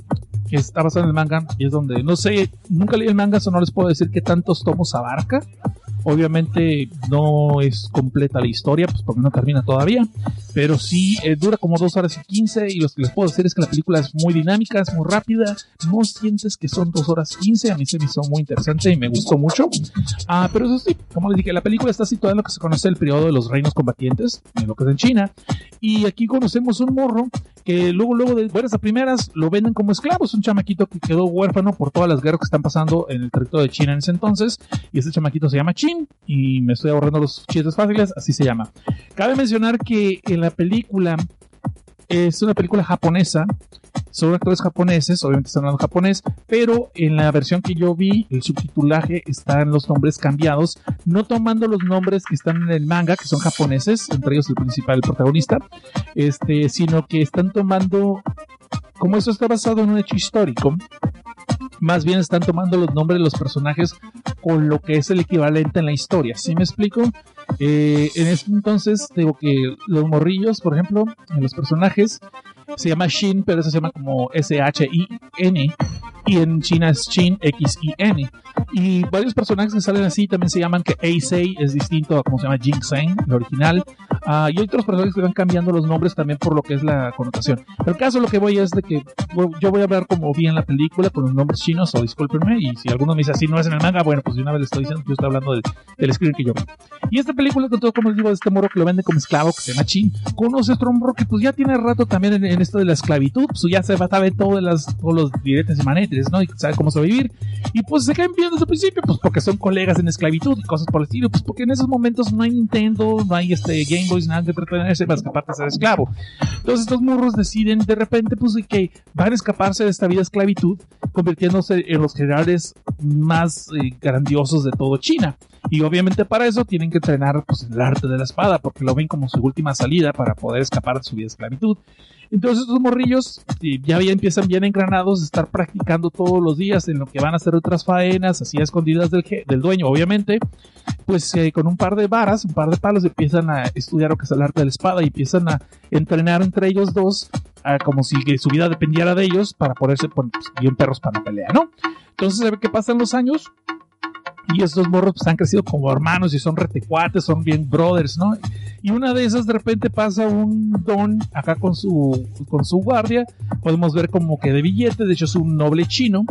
está basada en el manga, y es donde, no sé, nunca leí el manga, eso no les puedo decir qué tantos tomos abarca. Obviamente no es completa la historia, pues porque no termina todavía, pero sí eh, dura como dos horas y quince y lo que les puedo decir es que la película es muy dinámica, es muy rápida, no sientes que son dos horas quince, a mí se me hizo muy interesante y me gustó mucho. Ah, pero eso sí, como les dije, la película está situada en lo que se conoce el periodo de los reinos combatientes, en lo que es en China, y aquí conocemos un morro que luego, luego de buenas a primeras lo venden como esclavo, es un chamaquito que quedó huérfano por todas las guerras que están pasando en el territorio de China en ese entonces, y ese chamaquito se llama Chin, y me estoy ahorrando los chistes fáciles, así se llama. Cabe mencionar que la película es una película japonesa, son actores japoneses, obviamente están hablando japonés, pero en la versión que yo vi, el subtitulaje están los nombres cambiados, no tomando los nombres que están en el manga, que son japoneses, entre ellos el principal, el protagonista, este, sino que están tomando, como eso está basado en un hecho histórico, más bien están tomando los nombres de los personajes con lo que es el equivalente en la historia. ¿Sí me explico? Eh, en este entonces, digo que los morrillos, por ejemplo, en los personajes, se llama Shin, pero eso se llama como S-H-I-N. Y en China es Shin, X-I-N. Y varios personajes que salen así también se llaman que Eisei es distinto a como se llama Jing el original. Ah, y otros personajes que van cambiando los nombres también por lo que es la connotación. Pero el caso lo que voy es de que yo voy a ver como vi en la película con los nombres chinos, o discúlpenme, y si alguno me dice así no es en el manga, bueno, pues de una vez le estoy diciendo que yo estoy hablando del, del screen que yo. Y esta película, con todo como les digo, de este morro que lo vende como esclavo, que se llama Chin, conoce otro morro que pues ya tiene rato también en, esto de la esclavitud, pues ya se a saber todas las, todos los directos y manetes, ¿no? Y sabe cómo se va a vivir. Y pues se caen bien desde el principio, pues porque son colegas en esclavitud y cosas por el estilo, pues porque en esos momentos no hay Nintendo, no hay este Game Boys, nada que entretenerse que aparte de ser esclavo. Entonces estos morros deciden de repente pues que van a escaparse de esta vida de esclavitud, convirtiéndose en los generales más eh, grandiosos de todo China. Y obviamente para eso tienen que entrenar pues, el arte de la espada, porque lo ven como su última salida para poder escapar de su vida de esclavitud. Entonces estos morrillos ya, empiezan bien engranados de estar practicando todos los días en lo que van a hacer otras faenas, así a escondidas del, del dueño, obviamente. Pues eh, con un par de varas, un par de palos, empiezan a estudiar lo que es el arte de la espada y empiezan a entrenar entre ellos dos como si su vida dependiera de ellos para poderse poner pues, bien perros para la pelea, ¿no? Entonces se ve que pasan los años y estos morros pues han crecido como hermanos y son retecuates, son bien brothers, ¿no? Y una de esas de repente pasa un don acá con su, con su guardia, podemos ver como que de billete, de hecho es un noble chino,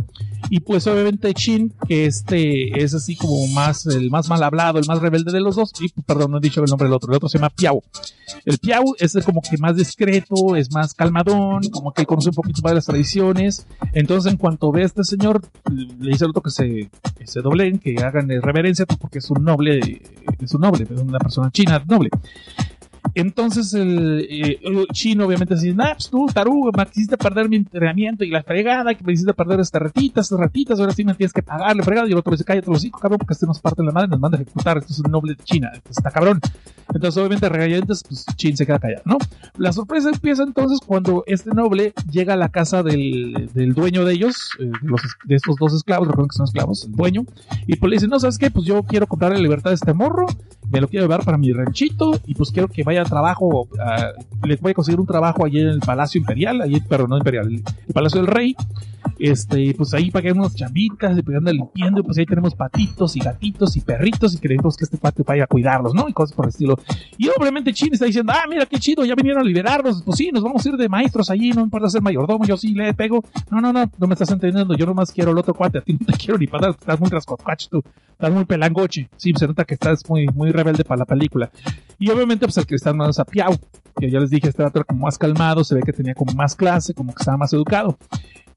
y pues obviamente Chin, que este es así como más, el más mal hablado, el más rebelde de los dos, y perdón, no he dicho el nombre del otro, el otro se llama Piao. El Piao es como que más discreto, es más calmadón, como que conoce un poquito más de las tradiciones, entonces en cuanto ve a este señor, le dice al otro que se, se doblen, que hagan reverencia, porque es un noble, es un noble, es una persona china noble. Entonces el, eh, chino obviamente dice, nah, pues tú, tarugo, me quisiste perder mi entrenamiento y la fregada, que me hiciste perder estas ratitas, estas ratitas, ahora sí me tienes que pagarle fregada. Y el otro dice, cállate los hijos, cabrón, porque este nos parte la madre, nos manda a ejecutar, esto es un noble de China, está cabrón. Entonces obviamente regañantes, pues Chin se queda callado, ¿no? La sorpresa empieza entonces cuando este noble llega a la casa del, del dueño de ellos, eh, de estos dos esclavos, recuerden que son esclavos, el dueño, y pues le dice, no, ¿sabes qué? Pues yo quiero comprar la libertad de este morro, me lo quiero llevar para mi ranchito y pues quiero que vaya a trabajo, uh, voy a conseguir un trabajo allí en el Palacio Imperial, allí, pero no Imperial, el, Palacio del Rey. Este, pues ahí para que unos chambitas y pues anda limpiando, y pues ahí tenemos patitos y gatitos y perritos y queremos que este patio vaya a cuidarlos, ¿no? Y cosas por el estilo. Y obviamente Chin está diciendo, ah, mira qué chido, ya vinieron a liberarnos, pues sí, nos vamos a ir de maestros allí, no importa ser mayordomo, yo sí le pego. No, no, no, no me estás entendiendo, yo nomás quiero el otro cuate, a ti no te quiero ni para estás muy rascocacho tú, estás muy pelangoche. Sí, se nota que estás muy, muy rebelde para la película. Y obviamente, pues el que está más a Piau, que ya les dije, este era como más calmado, se ve que tenía como más clase, como que estaba más educado.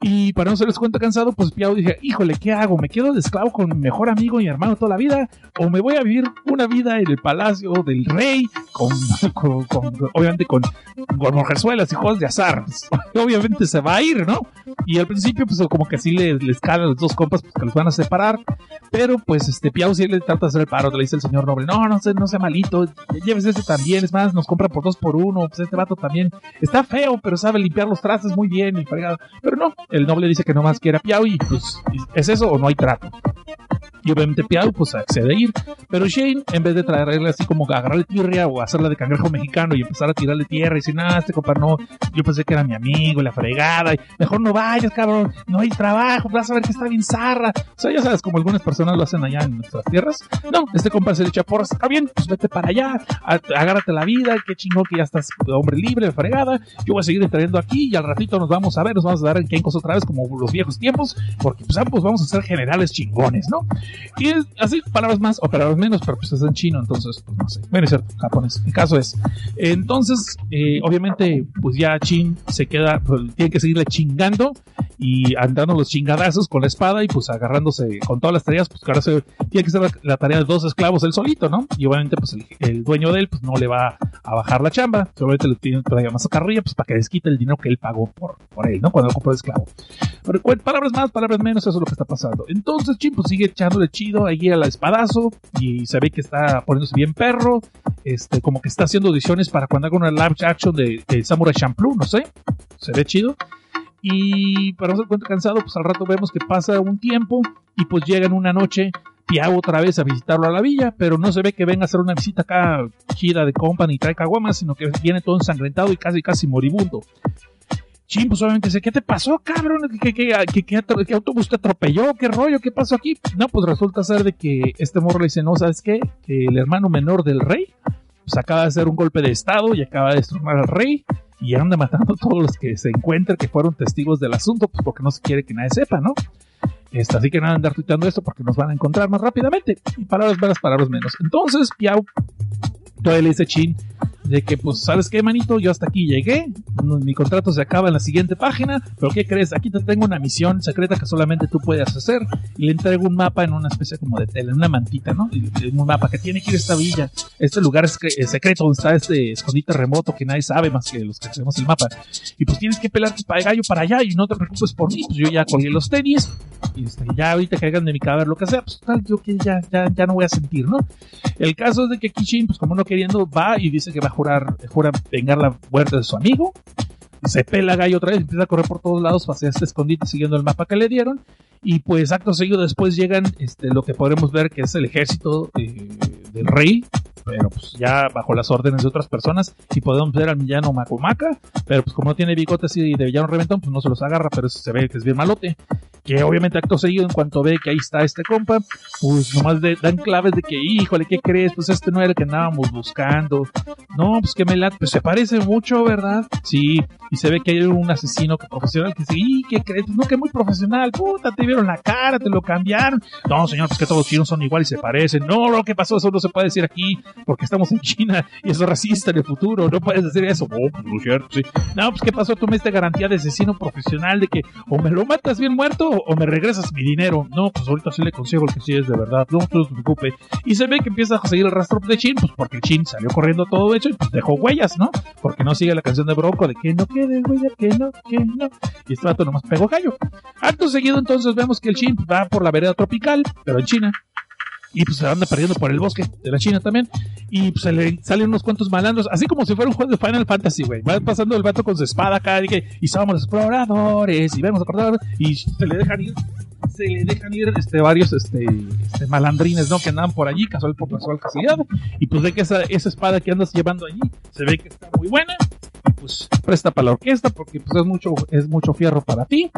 Y para no se les cuenta cansado, pues Piau dije, híjole, ¿qué hago? ¿Me quedo de esclavo con mi mejor amigo y hermano toda la vida? ¿O me voy a vivir una vida en el palacio del rey? Con, obviamente con, con mujerzuelas y juegos de azar. Obviamente se va a ir, ¿no? Y al principio, pues como que así le, le escala a los dos compas, pues que los van a separar. Pero pues este Piau sí le trata de hacer el paro, le dice el señor noble, no, no, no sea malito, llévese ese también, es más, nos compra por dos por uno, pues este vato también está feo, pero sabe limpiar los trastes muy bien y fregado. Pero no, el noble dice que no más quiere a Piau y pues es eso o no hay trato. Y obviamente Piau pues accede a ir. Pero Shane, en vez de traerle así como agarrarle tierra o hacerla de cangrejo mexicano y empezar a tirarle tierra y decir, nada, este compa no, yo pensé que era mi amigo, la fregada, mejor no vayas, cabrón, no hay trabajo, vas a ver que está bien zarra. O sea, ya sabes, como algunas personas lo hacen allá en nuestras tierras. No, este compa se le echa porras, está bien, pues vete para allá, agárrate la vida, qué chingón que ya estás hombre libre, fregada. Yo voy a seguir entrenando aquí y al ratito nos vamos a ver, nos vamos a dar en Kenkos otra vez como los viejos tiempos, porque pues, pues vamos a ser generales chingones, ¿no? Y así, palabras más o palabras menos, pero pues es en chino, entonces, pues no sé. Bueno, es cierto, japonés. El caso es. Entonces, eh, obviamente, pues ya Chin se queda, pues, tiene que seguirle chingando y andando los chingadazos con la espada y pues agarrándose con todas las tareas, pues que ahora se, tiene que ser la, tarea de dos esclavos él solito, ¿no? Y obviamente, pues el, dueño de él, pues no le va a bajar la chamba, solamente le tiene todavía más carrilla, pues para que desquite el dinero que él pagó por, por él, ¿no? Cuando lo compró de esclavo. Palabras más, palabras menos, eso es lo que está pasando. Entonces, pues sigue echándole chido ahí a la espadazo y se ve que está poniéndose bien perro, este, como que está haciendo audiciones para cuando haga una live action de, Samurai Champloo, no sé, se ve chido. Y para no ser cansado, pues al rato vemos que pasa un tiempo y pues llegan una noche Piau otra vez a visitarlo a la villa, pero no se ve que venga a hacer una visita acá chida de company y trae caguamas, sino que viene todo ensangrentado y casi casi moribundo. Chin, pues obviamente dice, ¿qué te pasó, cabrón? ¿Qué, qué, autobús te atropelló? ¿Qué rollo? ¿Qué pasó aquí? No, pues resulta ser de que este morro le dice, no, ¿sabes qué? El hermano menor del rey pues acaba de hacer un golpe de estado y acaba de destronar al rey y anda matando a todos los que se encuentren que fueron testigos del asunto, pues porque no se quiere que nadie sepa, ¿no? Este, así que nada, andar tuiteando esto porque nos van a encontrar más rápidamente. Y palabras para palabras menos. Entonces, Piau todavía le dice Chin de que, pues, ¿sabes qué, manito? Yo hasta aquí llegué, mi contrato se acaba en la siguiente página, pero ¿qué crees? Aquí te tengo una misión secreta que solamente tú puedes hacer. Y le entrego un mapa en una especie como de tela, en una mantita, ¿no? Un mapa que tiene que ir a esta villa, este lugar es secreto donde está este escondite remoto que nadie sabe más que los que tenemos el mapa. Y pues tienes que pelarte para el gallo para allá y no te preocupes por mí, pues yo ya colgué los tenis, y este, ya ahorita hagan de mi cadáver lo que sea, pues tal, yo que ya, ya, ya no voy a sentir, ¿no? El caso es de que Kishin, pues como no queriendo, va y dice que va a jurar, jura vengar la muerte de su amigo. Se pela gallo otra vez, empieza a correr por todos lados hacia este escondite siguiendo el mapa que le dieron. Y pues acto seguido después llegan este, lo que podremos ver que es el ejército eh, del rey, pero pues ya bajo las órdenes de otras personas. Y podemos ver al villano Macomaca, pero pues como no tiene bigotes y de villano reventón, pues no se los agarra, pero se ve que es bien malote que obviamente acto seguido, en cuanto ve que ahí está este compa, pues nomás dan claves de que, híjole, ¿qué crees? Pues este no era el que andábamos buscando. No, pues que me late, pues se parece mucho, ¿verdad? Sí, y se ve que hay un asesino profesional que dice, ¿y qué crees? No, que muy profesional, puta, te vieron la cara, te lo cambiaron. No, señor, pues que todos los chinos son iguales y se parecen. No, lo que pasó, eso no se puede decir aquí, porque estamos en China y eso es racista en el futuro, no puedes decir eso. Oh, pues no cierto, sí. No, pues ¿qué pasó? Tú me diste garantía de asesino profesional de que o me lo matas bien muerto o, me regresas mi dinero. No, pues ahorita sí le consigo el que sí es de verdad. No, no se preocupe. Y se ve que empieza a seguir el rastro de Chin, pues porque el Chin salió corriendo todo hecho y pues dejó huellas, ¿no? Porque no sigue la canción de Bronco de que no quede huella, que no, que no. Y este rato nomás pegó gallo. Acto seguido entonces vemos que el Chin va por la vereda tropical, pero en China y pues se anda perdiendo por el bosque de la China también. Y pues se le salen unos cuantos malandros, así como si fuera un juego de Final Fantasy, güey. Va pasando el vato con su espada acá y, que, y somos los exploradores y vemos a cortar y se le dejan ir se le dejan ir este, varios este, este, malandrines ¿no? que andan por allí, casual por casual casualidad, y pues ve que esa, esa espada que andas llevando allí se ve que está muy buena, pues presta para la orquesta porque pues es mucho, es mucho fierro para ti.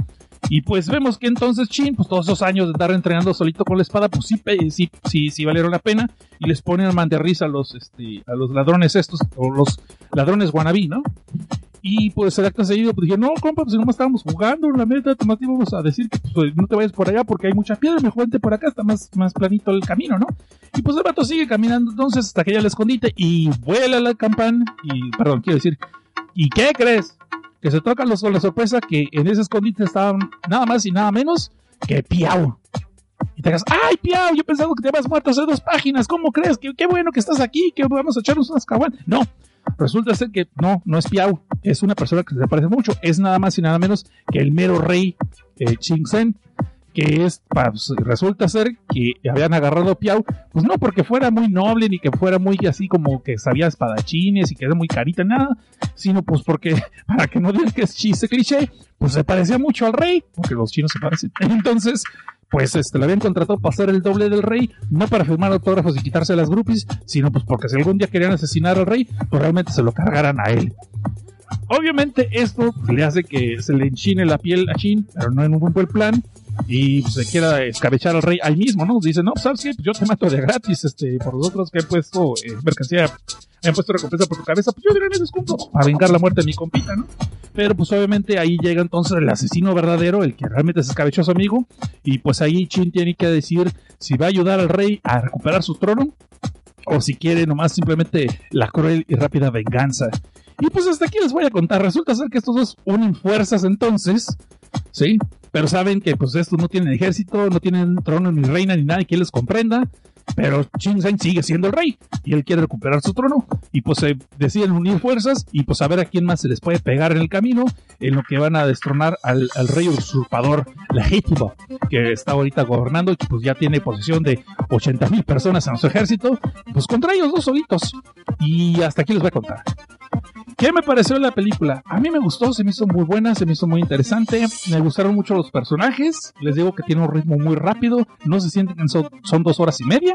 Y pues vemos que entonces Chin, pues todos esos años de estar entrenando solito con la espada, pues sí, sí, sí, sí valieron la pena. Y les ponen man de risa a los, este, a los ladrones estos, o los ladrones guanabí, ¿no? Y pues el acto seguido, pues dije, no, compa, pues si nomás estábamos jugando, la meta, nomás íbamos a decir que pues, no te vayas por allá porque hay mucha piedra, mejor vente por acá, está más, más planito el camino, ¿no? Y pues el vato sigue caminando entonces hasta que ya le escondite y vuela la campana, y, perdón, quiero decir, ¿y qué crees? Que se tocan los, la sorpresa que en ese escondite estaban nada más y nada menos que Piau. Y te digas, ¡ay, Piau! Yo pensaba que te habías muerto hace dos páginas. ¿Cómo crees? Qué, qué bueno que estás aquí, que vamos a echarnos unas caguanas. No, Resulta ser que no, no es Piau, es una persona que se parece mucho, es nada más y nada menos que el mero rey eh, Chingsen, que es, pues, resulta ser que habían agarrado a Piau, pues no porque fuera muy noble ni que fuera muy así como que sabía espadachines y que era muy carita, nada, sino pues porque, para que no digan que es chiste cliché, pues se parecía mucho al rey, porque los chinos se parecen. Entonces, pues este, le habían contratado para ser el doble del rey, no para firmar autógrafos y quitarse las groupies, sino pues porque si algún día querían asesinar al rey, pues realmente se lo cargaran a él. Obviamente esto le hace que se le enchine la piel a Shin, pero no en un buen plan, y pues, se quiera escabechar al rey ahí mismo, ¿no? Dice, no, ¿sabes qué? Pues yo te mato de gratis, este, por los otros que he puesto eh, mercancía, me han puesto recompensa por tu cabeza, pues yo diré el descuento para vengar la muerte de mi compita, ¿no? Pero pues obviamente ahí llega entonces el asesino verdadero, el que realmente se escabechó a su amigo, y pues ahí Chin tiene que decir si va a ayudar al rey a recuperar su trono, o si quiere nomás simplemente la cruel y rápida venganza. Y pues hasta aquí les voy a contar. Resulta ser que estos dos unen fuerzas entonces, ¿sí? Pero saben que pues estos no tienen ejército, no tienen trono ni reina ni nadie que les comprenda. Pero Ching sigue siendo el rey y él quiere recuperar su trono. Y pues se deciden unir fuerzas y pues a ver a quién más se les puede pegar en el camino en lo que van a destronar al, rey usurpador legítimo que está ahorita gobernando y que pues ya tiene posesión de 80 mil personas en su ejército. Pues contra ellos dos solitos. Y hasta aquí les voy a contar. ¿Qué me pareció la película? A mí me gustó, se me hizo muy buena, se me hizo muy interesante. Me gustaron mucho los personajes. Les digo que tiene un ritmo muy rápido. No se sienten que son, dos horas y media.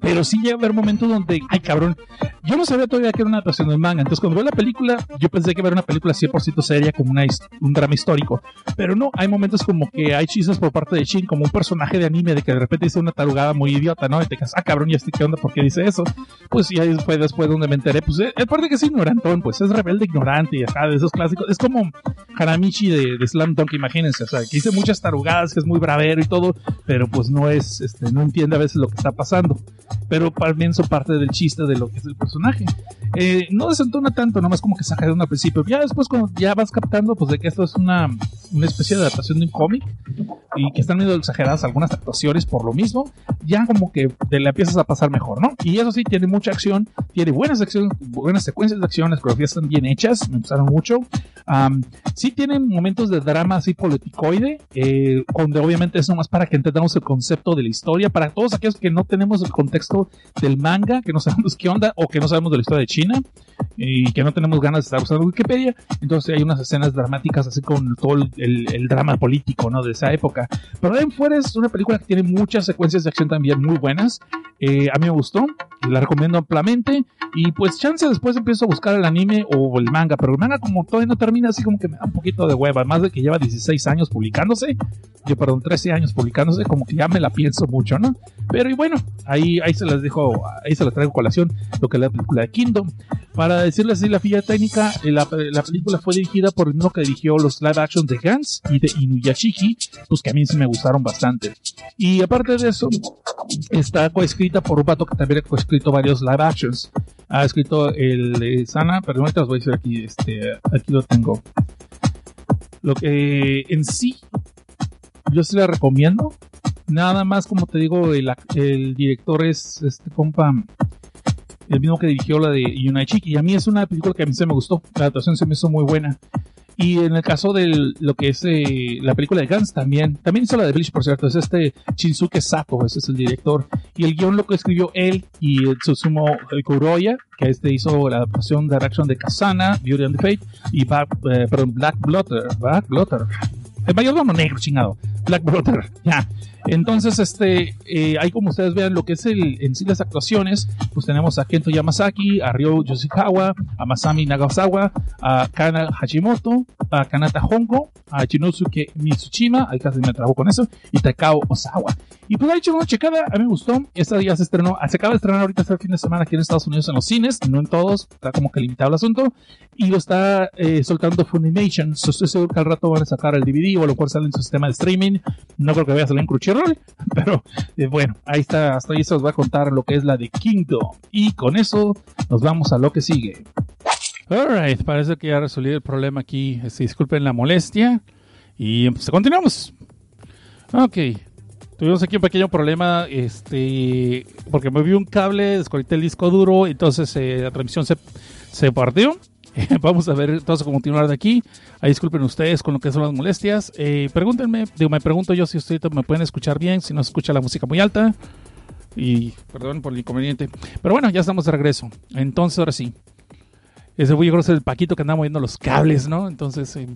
Pero sí llega a haber momentos donde, ay cabrón, yo no sabía todavía que era una adaptación del manga. Entonces, cuando veo la película, yo pensé que era una película 100% seria, como una, un drama histórico. Pero no, hay momentos como que hay chistes por parte de Shin, como un personaje de anime de que de repente dice una tarugada muy idiota, ¿no? Y te quedas, ah, cabrón, ¿y este qué onda? ¿Por qué dice eso? Pues ya fue después donde me enteré, pues, es parte que es pues es rebelde ignorante y acá de esos clásicos. Es como Haramichi de, Slam Dunk, imagínense, o sea, que dice muchas tarugadas, que es muy bravero y todo, pero pues no es, este, no entiende a veces lo que está pasando. Pero también son parte del chiste de lo que es el personaje. Eh, no desentona tanto, nomás como que saca de un al principio. Ya después, cuando ya vas captando, pues de que esto es una, una especie de adaptación de un cómic y que están medio exageradas algunas actuaciones por lo mismo, ya como que te la empiezas a pasar mejor, ¿no? Y eso sí, tiene mucha acción, tiene buenas acciones, buenas secuencias de acción, las coreografías están bien hechas, me gustaron mucho. Sí tienen momentos de drama así politicoide, eh, donde obviamente es nomás para que entendamos el concepto de la historia, para todos aquellos que no tenemos el contexto del manga, que no sabemos qué onda, o que no sabemos de la historia de China, y que no tenemos ganas de estar usando Wikipedia, entonces hay unas escenas dramáticas así con todo el, drama político, ¿no? De esa época. Pero en fuera es una película que tiene muchas secuencias de acción también muy buenas. Eh, a mí me gustó, la recomiendo ampliamente. Y pues chance después empiezo a buscar el anime o el manga, pero el manga como todavía no termina, así como que me da un poquito de hueva, más de que lleva 16 años publicándose, yo perdón, 13 años publicándose, como que ya me la pienso mucho, ¿no? Pero y bueno, ahí, ahí se las dejo, ahí se las traigo colación, lo que es la película de Kingdom. Para decirles así la filla técnica, eh, la, la, película fue dirigida por el mismo que dirigió los live action de Gans y de Inuyashiki, pues que a mí sí me gustaron bastante. Y aparte de eso, está coescrita por un pato que también ha coescrito varios live actions. Ha escrito el de Sana, pero ahorita os voy a decir aquí, este, aquí lo tengo. Lo que en sí, yo sí la recomiendo. Nada más, como te digo, el, el director es este compa el mismo que dirigió la de United y a mí es una película que a mí se me gustó, la actuación se me hizo muy buena. Y en el caso de lo que es eh, la película de Gans también, también hizo la de Bleach, por cierto, es este Shinsuke Sato, ese es el director. Y el guion lo que escribió él y el Susumo Kuroya, que este hizo la adaptación de reacción de Kasana, Beauty and the Fate, y Black, eh, Black Blotter, Black Blotter. El mayordomo negro, chingado. Black Blotter, ya. Entonces, este, eh, ahí como ustedes vean lo que es el, en sí las actuaciones, pues tenemos a Kento Yamazaki, a Ryo Yoshikawa, a Masami Nagasawa, a Kana Hashimoto, a Kanata Hongo, a Chinosuke Mitsushima, ahí casi me trabó con eso, y Takao Osawa. Y pues ha hecho una checada, a mí me gustó, esta día se estrenó, se acaba de estrenar ahorita este fin de semana aquí en Estados Unidos en los cines, no en todos, está como que limitado el asunto, y lo está eh, soltando Funimation, estoy seguro que al rato van a sacar el DVD o lo mejor sale en su sistema de streaming, no creo que vaya a salir en Crunchyroll, pero eh, bueno, ahí está, hasta ahí se os va a contar lo que es la de Kingdom. Y con eso nos vamos a lo que sigue. Alright, parece que ya resolví el problema aquí. Este, disculpen la molestia. Y pues, continuamos. Ok. Tuvimos aquí un pequeño problema, este, porque me vi un cable, desconecté el disco duro, entonces eh, la transmisión se, se partió. Vamos a ver, entonces a continuar de aquí. Ahí disculpen ustedes con lo que son las molestias. Eh, pregúntenme, digo, me pregunto yo si ustedes me pueden escuchar bien, si no se escucha la música muy alta. Y perdón por el inconveniente. Pero bueno, ya estamos de regreso. Entonces, ahora sí. Ese fue yo creo el Paquito que anda moviendo los cables, ¿no? Entonces, eh,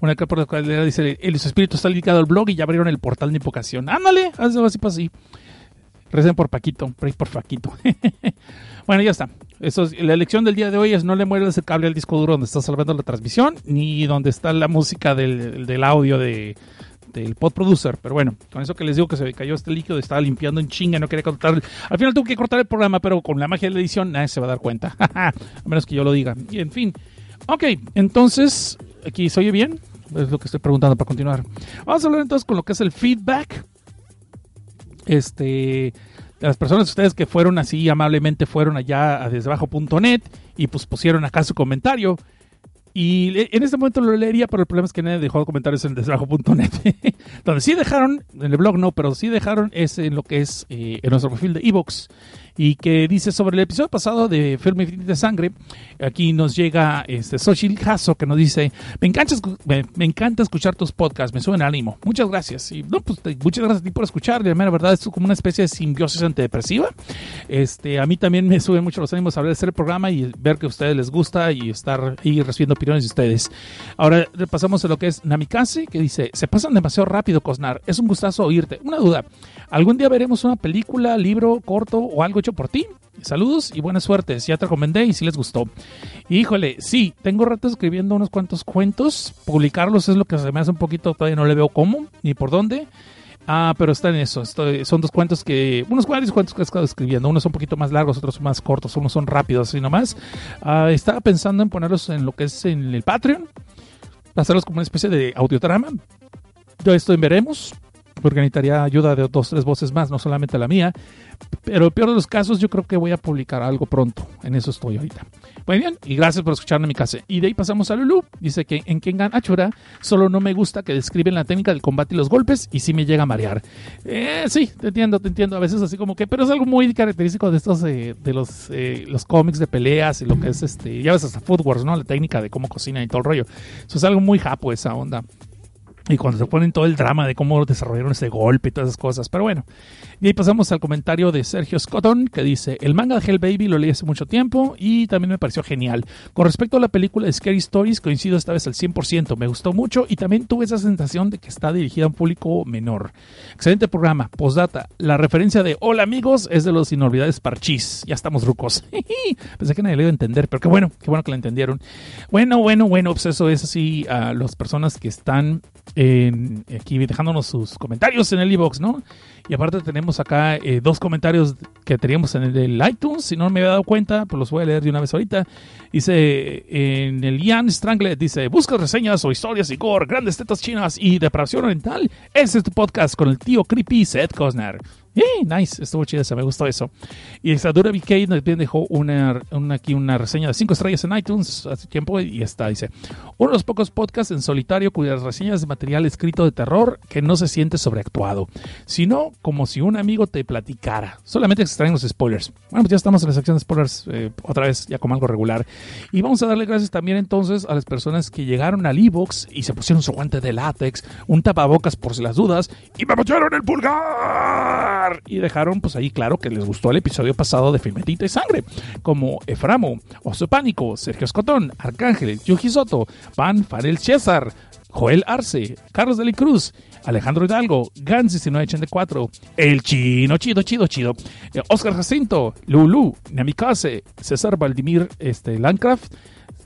una por la cual dice, el espíritu está dedicado al blog y ya abrieron el portal de invocación. Ándale, así, así, así. Recen por Paquito, por Paquito. bueno, ya está. Eso la elección del día de hoy es no le mueras el cable al disco duro donde está salvando la transmisión, ni donde está la música del, del audio de, del pod producer. Pero bueno, con eso que les digo que se me cayó este líquido, estaba limpiando en chinga, no quería cortar. Al final tuve que cortar el programa, pero con la magia de la edición nadie se va a dar cuenta. a menos que yo lo diga. Y en fin. Ok, entonces, aquí se oye bien. Es lo que estoy preguntando para continuar. Vamos a hablar entonces con lo que es el feedback este, las personas ustedes que fueron así amablemente fueron allá a desbajo.net y pues pusieron acá su comentario. Y en este momento lo leería, pero el problema es que nadie dejó comentarios en desbajo.net. Donde sí dejaron, en el blog no, pero sí dejaron es en lo que es eh, en nuestro perfil de Evox y que dice sobre el episodio pasado de Film Infinity de Sangre. Aquí nos llega este Xochitl Hasso que nos dice: me encanta, me, encanta escuchar tus podcasts, me suben ánimo. Muchas gracias. Y no, pues muchas gracias a ti por escuchar. De la verdad, es como una especie de simbiosis antidepresiva. Este, a mí también me suben mucho los ánimos a ver el programa y ver que a ustedes les gusta y estar ahí recibiendo opiniones de ustedes. Ahora pasamos a lo que es Namikaze, que dice: Se pasan demasiado rápido, Cosnar. Es un gustazo oírte. Una duda. ¿Algún día veremos una película, libro, corto o algo hecho por ti? Saludos y buena suerte. Ya te recomendé y si les gustó. Híjole, sí, tengo rato escribiendo unos cuantos cuentos. Publicarlos es lo que se me hace un poquito, todavía no le veo cómo ni por dónde. Ah, pero está en eso. son dos cuentos que. Unos varios cuentos que he estado escribiendo. Unos son un poquito más largos, otros más cortos, unos son rápidos, así nomás. Ah, estaba pensando en ponerlos en lo que es en el Patreon. Hacerlos como una especie de audiodrama. Yo esto en veremos porque necesitaría ayuda de dos, tres voces más, no solamente la mía. Pero peor de los casos, yo creo que voy a publicar algo pronto. En eso estoy ahorita. Muy bien, y gracias por escucharme en mi casa. Y de ahí pasamos a Lulu. Dice que en Kengan Achura solo no me gusta que describen la técnica del combate y los golpes y sí me llega a marear. Eh, sí, te entiendo, te entiendo. A veces así como que, pero es algo muy característico de estos, eh, de los, eh, los cómics de peleas y lo que es este, ya ves hasta Food ¿no? La técnica de cómo cocina y todo el rollo. Eso es algo muy japo esa onda. Y cuando se ponen todo el drama de cómo desarrollaron ese golpe y todas esas cosas. Pero bueno, y ahí pasamos al comentario de Sergio Scotton que dice, el manga de Hell Baby lo leí hace mucho tiempo y también me pareció genial. Con respecto a la película de Scary Stories, coincido esta vez al 100%. Me gustó mucho y también tuve esa sensación de que está dirigida a un público menor. Excelente programa. Postdata, la referencia de Hola amigos es de los inolvidables parchís. Ya estamos rucos. Pensé que nadie le iba a entender, pero qué bueno, qué bueno que la entendieron. Bueno, bueno, bueno, pues eso es así a las personas que están aquí dejándonos sus comentarios en el iBox, ¿no? Y aparte tenemos acá eh, dos comentarios que teníamos en el, iTunes, si no me había dado cuenta, pues los voy a leer de una vez ahorita. Dice, en el Ian Stranglet, dice, busca reseñas o historias y gore, grandes tetas chinas y depravación oriental. Ese es tu podcast con el tío creepy Seth Cosner. ¡Eh! Nice, estuvo chido me gustó eso. Y Isadora BK también dejó una, aquí una reseña de 5 estrellas en iTunes hace tiempo y está, dice, uno de los pocos podcasts en solitario cuyas reseñas de material escrito de terror que no se siente sobreactuado, sino como si un amigo te platicara. Solamente extraen los spoilers. Bueno, pues ya estamos en la sección de spoilers eh, otra vez, ya como algo regular. Y vamos a darle gracias también entonces a las personas que llegaron al e-box y se pusieron su guante de látex, un tapabocas por si las dudas y me metieron el pulgar y dejaron pues ahí claro que les gustó el episodio pasado de Filmetita y Sangre, como Eframo, Oso Pánico, Sergio Escotón, Arcángel, Yuji Soto, Van Farel César, Joel Arce, Carlos de la Cruz, Alejandro Hidalgo, Gans 1984, El Chino, chido, chido, chido, eh, Oscar Jacinto, Lulu, Namikaze, César Valdimir este, Landcraft,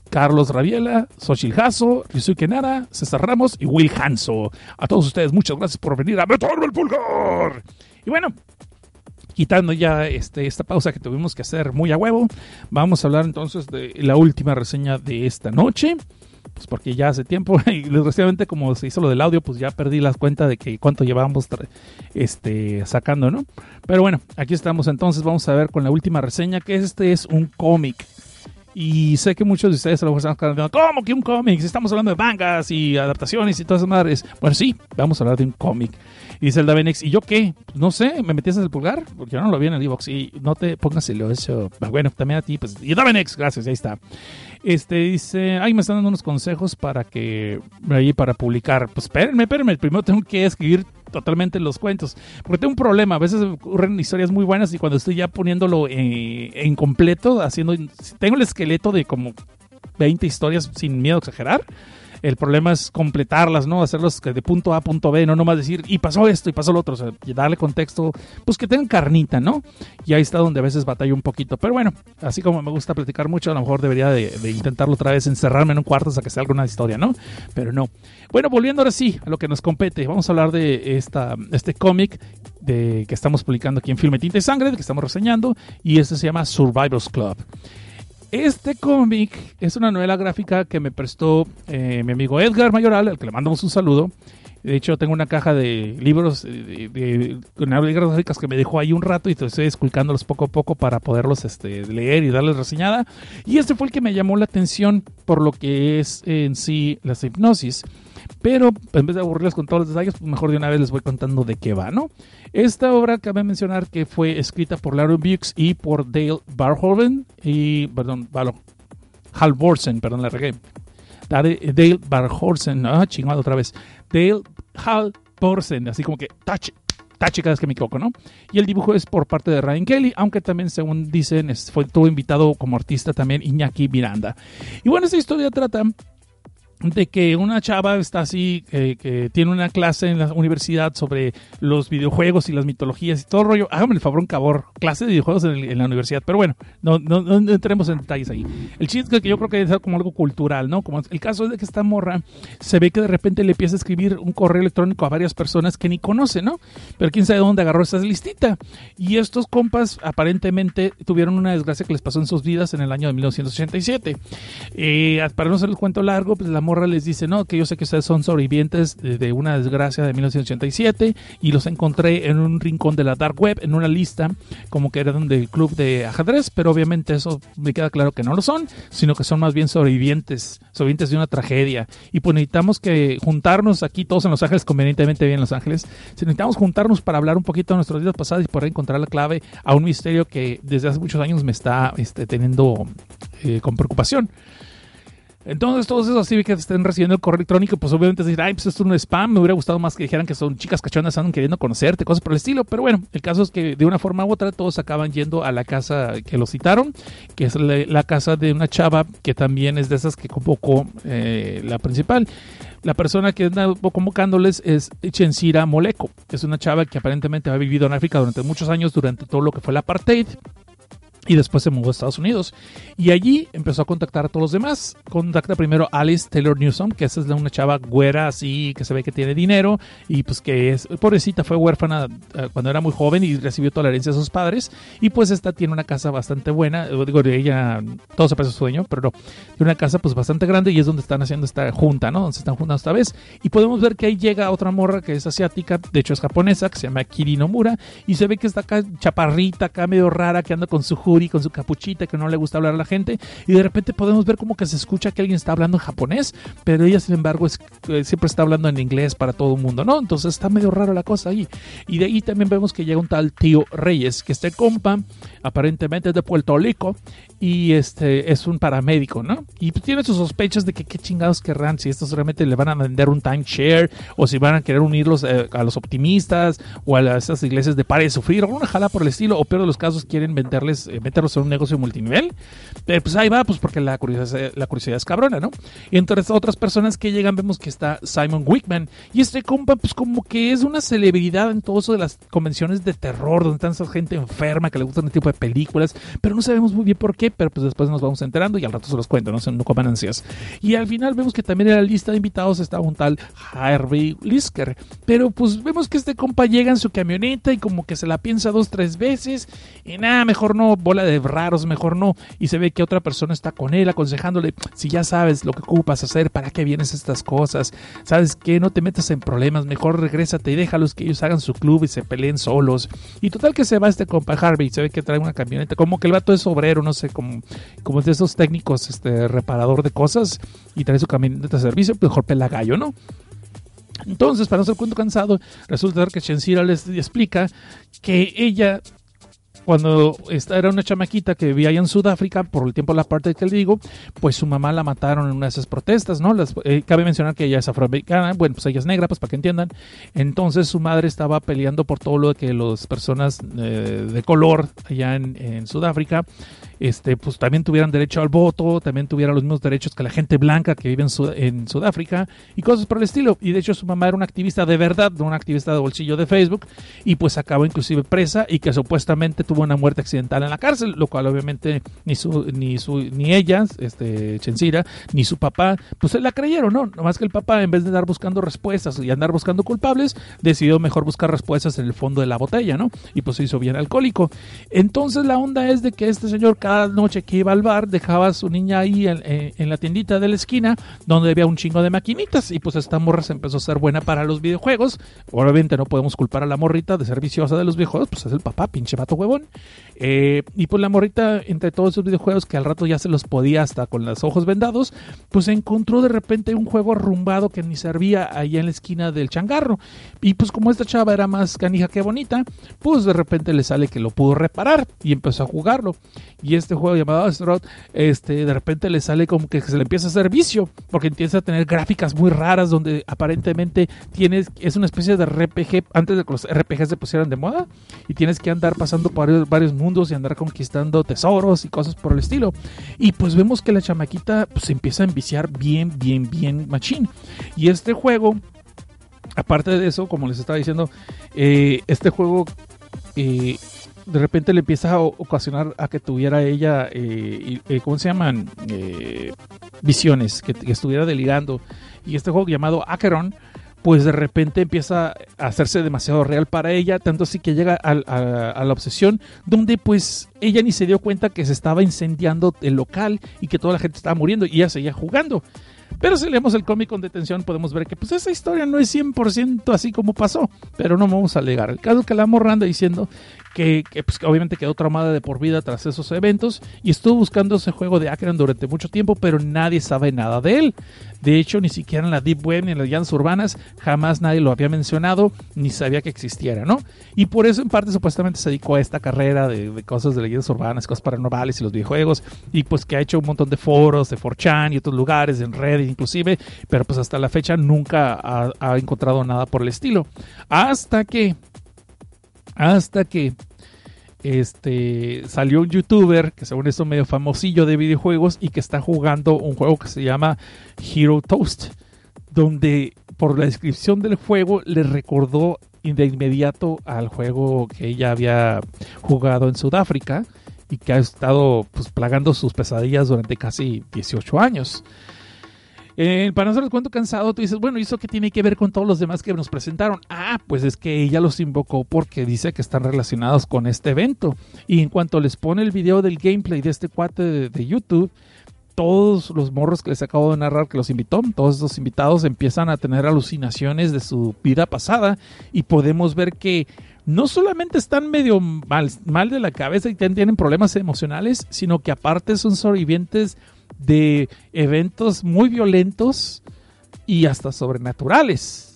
Carlos Rabiela, Xochil Jasso, Ryusuke Nara, César Ramos y Will Hanso. A todos ustedes, muchas gracias por venir a meterme el pulgar. Y bueno, quitando ya este, esta pausa que tuvimos que hacer muy a huevo, vamos a hablar entonces de la última reseña de esta noche. Pues porque ya hace tiempo, y desgraciadamente como se hizo lo del audio, pues ya perdí la cuenta de que cuánto llevábamos este, sacando, ¿no? Pero bueno, aquí estamos entonces, vamos a ver con la última reseña, que este es un cómic. Y sé que muchos de ustedes a lo mejor están preguntando, ¿cómo que un cómic? Estamos hablando de mangas y adaptaciones y todas esas madres. Bueno, sí, vamos a hablar de un cómic. Y dice el Davenex, ¿y yo qué? No sé, ¿me metías el pulgar? Porque yo no lo vi en el Evox. Y no te pongas el eso. Bueno, también a ti, pues. Y Davenex, gracias, ahí está. Este dice, ay, me están dando unos consejos para que, ahí para publicar. Pues espérenme, espérenme, primero tengo que escribir totalmente los cuentos. Porque tengo un problema, a veces ocurren historias muy buenas y cuando estoy ya poniéndolo en, en completo, haciendo, tengo el esqueleto de como 20 historias sin miedo a exagerar el problema es completarlas, ¿no? Hacerlos de punto A a punto B, no nomás decir, y pasó esto y pasó lo otro, o darle contexto, pues que tengan carnita, ¿no? Y ahí está donde a veces batallo un poquito. Pero bueno, así como me gusta platicar mucho, a lo mejor debería de, intentarlo otra vez, encerrarme en un cuarto hasta que salga una historia, ¿no? Pero no. Bueno, volviendo ahora sí a lo que nos compete, vamos a hablar de esta, este cómic de, que estamos publicando aquí en Filme Tinta y Sangre, que estamos reseñando, y este se llama Survivors Club. Este cómic es una novela gráfica que me prestó eh, mi amigo Edgar Mayoral, al que le mandamos un saludo. De hecho, tengo una caja de libros de, de, gráficas que me dejó ahí un rato y estoy esculcándolos poco a poco para poderlos este, leer y darles reseñada. Y este fue el que me llamó la atención por lo que es en sí la hipnosis. Pero en vez de aburrirles con todos los detalles, pues mejor de una vez les voy contando de qué va, ¿no? Esta obra cabe mencionar que fue escrita por Larry Bukes y por Dale Barhoven y, perdón, Halvorsen, perdón, la regué. Dale Barhorsen, ah, chingado otra vez. Dale Halvorsen, así como que touch, tache cada vez que me equivoco, ¿no? Y el dibujo es por parte de Ryan Kelly, aunque también, según dicen, fue, tuvo invitado como artista también Iñaki Miranda. Y bueno, esta historia trata de que una chava está así, que tiene una clase en la universidad sobre los videojuegos y las mitologías y todo el rollo. Hágame el favor, un cabor, clase de videojuegos en, la universidad. Pero bueno, no, no, entremos en detalles ahí. El chiste es que yo creo que ser como algo cultural, ¿no? Como el caso es de que esta morra se ve que de repente le empieza a escribir un correo electrónico a varias personas que ni conoce, ¿no? Pero quién sabe dónde agarró esa listita. Y estos compas aparentemente tuvieron una desgracia que les pasó en sus vidas en el año de 1987. Eh, para no hacer el cuento largo, pues la morra les dice, no, que yo sé que ustedes son sobrevivientes de, una desgracia de 1987 y los encontré en un rincón de la dark web, en una lista como que eran del club de ajedrez, pero obviamente eso me queda claro que no lo son, sino que son más bien sobrevivientes, sobrevivientes de una tragedia. Y pues necesitamos que juntarnos aquí todos en Los Ángeles, convenientemente bien en Los Ángeles, necesitamos juntarnos para hablar un poquito de nuestros días pasados y poder encontrar la clave a un misterio que desde hace muchos años me está este, teniendo eh, con preocupación. Entonces, todos esos así que estén recibiendo el correo electrónico, pues obviamente decir, ay, pues esto es un spam, me hubiera gustado más que dijeran que son chicas cachonas, andan queriendo conocerte, cosas por el estilo. Pero bueno, el caso es que de una forma u otra todos acaban yendo a la casa que los citaron, que es la, casa de una chava que también es de esas que convocó eh, la principal. La persona que anda convocándoles es Chensira Moleko, que es una chava que aparentemente ha vivido en África durante muchos años, durante todo lo que fue el apartheid y después se mudó a Estados Unidos. Y allí empezó a contactar a todos los demás. Contacta primero a Alice Taylor Newsom, que esa es una chava güera así, que se ve que tiene dinero. Y pues que es, pobrecita, fue huérfana eh, cuando era muy joven y recibió toda la herencia de sus padres. Y pues esta tiene una casa bastante buena. Digo, ella, todo se parece a su dueño, pero no. Tiene una casa pues bastante grande y es donde están haciendo esta junta, ¿no? Donde se están juntando esta vez. Y podemos ver que ahí llega otra morra que es asiática, de hecho es japonesa, que se llama Kiri Nomura. Y se ve que está acá chaparrita, acá medio rara, que anda con su con su capuchita que no le gusta hablar a la gente y de repente podemos ver como que se escucha que alguien está hablando en japonés, pero ella sin embargo es, eh, siempre está hablando en inglés para todo el mundo, ¿no? Entonces está medio raro la cosa ahí. Y de ahí también vemos que llega un tal tío Reyes, que este compa aparentemente es de Puerto Rico y este es un paramédico, ¿no? Y tiene sus sospechas de que qué chingados querrán, si estos realmente le van a vender un timeshare o si van a querer unirlos eh, a los optimistas o a esas iglesias de pare de sufrir o una jala por el estilo o peor de los casos quieren venderles, eh, meterlos en un negocio multinivel. Pero pues ahí va, pues porque la curiosidad, la curiosidad es cabrona, ¿no? Y entre otras personas que llegan vemos que está Simon Wickman. Y este compa pues como que es una celebridad en todo eso de las convenciones de terror, donde están esa gente enferma que le gustan este tipo de películas, pero no sabemos muy bien por qué, pero pues después nos vamos enterando y al rato se los cuento, no, no coman ansias. Y al final vemos que también en la lista de invitados estaba un tal Harvey Lisker. Pero pues vemos que este compa llega en su camioneta y como que se la piensa dos, tres veces y nada, mejor no, bola de raros, mejor no. Y se ve que otra persona está con él aconsejándole, si ya sabes lo que ocupas hacer, ¿para qué vienes estas cosas? ¿Sabes que No te metas en problemas, mejor regrésate y déjalos que ellos hagan su club y se peleen solos. Y total que se va este compa Harvey, se ve que trae una camioneta, como que el vato es obrero, no sé, como, como de esos técnicos, este, reparador de cosas, y trae su camioneta de servicio, mejor pela gallo, ¿no? Entonces, para no ser cuento cansado, resulta que Shensira les explica que ella cuando esta era una chamaquita que vivía allá en Sudáfrica, por el tiempo la parte que le digo, pues su mamá la mataron en una de esas protestas, ¿no? Las, eh, cabe mencionar que ella es afroamericana, bueno, pues ella es negra, pues para que entiendan. Entonces su madre estaba peleando por todo lo que las personas eh, de color allá en Sudáfrica este, pues también tuvieran derecho al voto, también tuvieran los mismos derechos que la gente blanca que vive en, Sudáfrica y cosas por el estilo. Y de hecho su mamá era una activista de verdad, no una activista de bolsillo de Facebook y pues acabó inclusive presa y que supuestamente tuvo una muerte accidental en la cárcel, lo cual obviamente ni su ni su ni ella, este Chensira, ni su papá, pues se la creyeron, ¿no? Nomás que el papá en vez de andar buscando respuestas y andar buscando culpables, decidió mejor buscar respuestas en el fondo de la botella, ¿no? Y pues se hizo bien alcohólico. Entonces la onda es de que este señor cada noche que iba al bar dejaba a su niña ahí en, la tiendita de la esquina donde había un chingo de maquinitas y pues esta morra se empezó a ser buena para los videojuegos. Obviamente no podemos culpar a la morrita de ser viciosa de los videojuegos, pues es el papá, pinche vato huevón. Eh, y pues la morrita, entre todos esos videojuegos que al rato ya se los podía hasta con los ojos vendados, pues encontró de repente un juego arrumbado que ni servía allá en la esquina del changarro. Y pues como esta chava era más canija que bonita, pues de repente le sale que lo pudo reparar y empezó a jugarlo. Este juego llamado Astaroth, este, de repente le sale como que se le empieza a hacer vicio, porque empieza a tener gráficas muy raras donde aparentemente tienes, es una especie de RPG antes de que los RPGs se pusieran de moda y tienes que andar pasando por varios, mundos y andar conquistando tesoros y cosas por el estilo. Y pues vemos que la chamaquita pues, se empieza a enviciar bien, bien, bien machín. Y este juego aparte de eso, como les estaba diciendo, eh, este juego eh, de repente le empieza a ocasionar a que tuviera ella, eh, ¿cómo se llaman? visiones, que, estuviera delirando. Y este juego llamado Acheron, pues de repente empieza a hacerse demasiado real para ella, tanto así que llega a, a, la obsesión, donde pues ella ni se dio cuenta que se estaba incendiando el local y que toda la gente estaba muriendo y ella seguía jugando. Pero si leemos el cómic con detención podemos ver que pues esa historia no es 100% así como pasó, pero no vamos a alegar. El caso que la morra anda diciendo que, pues, obviamente quedó traumada de por vida tras esos eventos y estuvo buscando ese juego de Akron durante mucho tiempo, pero nadie sabe nada de él. De hecho, ni siquiera en la Deep Web ni en las llanas urbanas jamás nadie lo había mencionado ni sabía que existiera, ¿no? Y por eso en parte supuestamente se dedicó a esta carrera de, cosas de leyendas urbanas, cosas paranormales y los videojuegos y pues que ha hecho un montón de foros de 4chan y otros lugares, en Reddit inclusive, pero pues hasta la fecha nunca ha encontrado nada por el estilo. Hasta que hasta que este salió un youtuber que según eso medio famosillo de videojuegos y que está jugando un juego que se llama Hero Toast, donde por la descripción del juego le recordó de inmediato al juego que ella había jugado en Sudáfrica y que ha estado pues, plagando sus pesadillas durante casi 18 años. Eh, para nosotros, cuánto cansado, tú dices, bueno, ¿y eso qué tiene que ver con todos los demás que nos presentaron? Ah, pues es que ella los invocó porque dice que están relacionados con este evento. Y en cuanto les pone el video del gameplay de este cuate de, YouTube, todos los morros que les acabo de narrar que los invitó, todos esos invitados empiezan a tener alucinaciones de su vida pasada y podemos ver que no solamente están medio mal de la cabeza y tienen problemas emocionales, sino que aparte son sobrevivientes de eventos muy violentos y hasta sobrenaturales.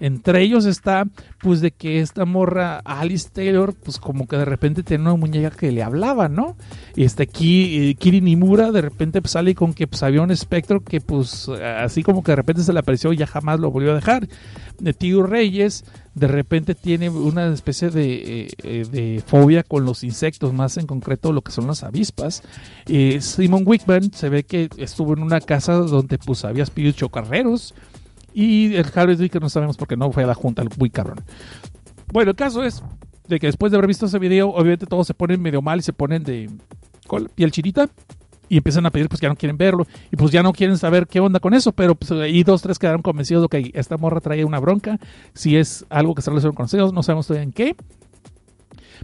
Entre ellos está, pues, de que esta morra, Alice Taylor, pues, como que de repente tiene una muñeca que le hablaba, ¿no? Y este Ki, eh, Kiri Nimura, de repente pues, sale con que pues, había un espectro que, pues, así como que de repente se le apareció y ya jamás lo volvió a dejar. De Tío Reyes, de repente tiene una especie de, eh, de, fobia con los insectos, más en concreto lo que son las avispas. Eh, Simon Wickman se ve que estuvo en una casa donde pues había espíritus chocarreros y el Harvey que no sabemos por qué no fue a la junta, muy cabrón. Bueno, el caso es de que después de haber visto ese video, obviamente todos se ponen medio mal y se ponen de piel chirita y empiezan a pedir pues que ya no quieren verlo y pues ya no quieren saber qué onda con eso, pero pues ahí dos, tres quedaron convencidos de que esta morra trae una bronca, si es algo que se relaciona con ellos, no sabemos todavía en qué,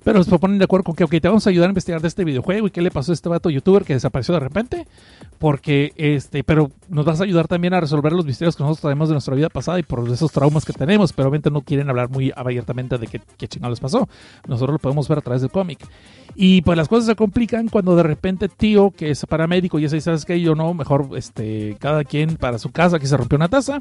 pero se ponen de acuerdo con que, ok, te vamos a ayudar a investigar de este videojuego y qué le pasó a este vato youtuber que desapareció de repente. Porque, este, pero nos vas a ayudar también a resolver los misterios que nosotros traemos de nuestra vida pasada y por esos traumas que tenemos. Pero obviamente no quieren hablar muy abiertamente de qué, qué chingados les pasó. Nosotros lo podemos ver a través del cómic. Y pues las cosas se complican cuando de repente tío, que es paramédico, y ese, ¿sabes qué? Yo no, mejor este, cada quien para su casa, que se rompió una taza.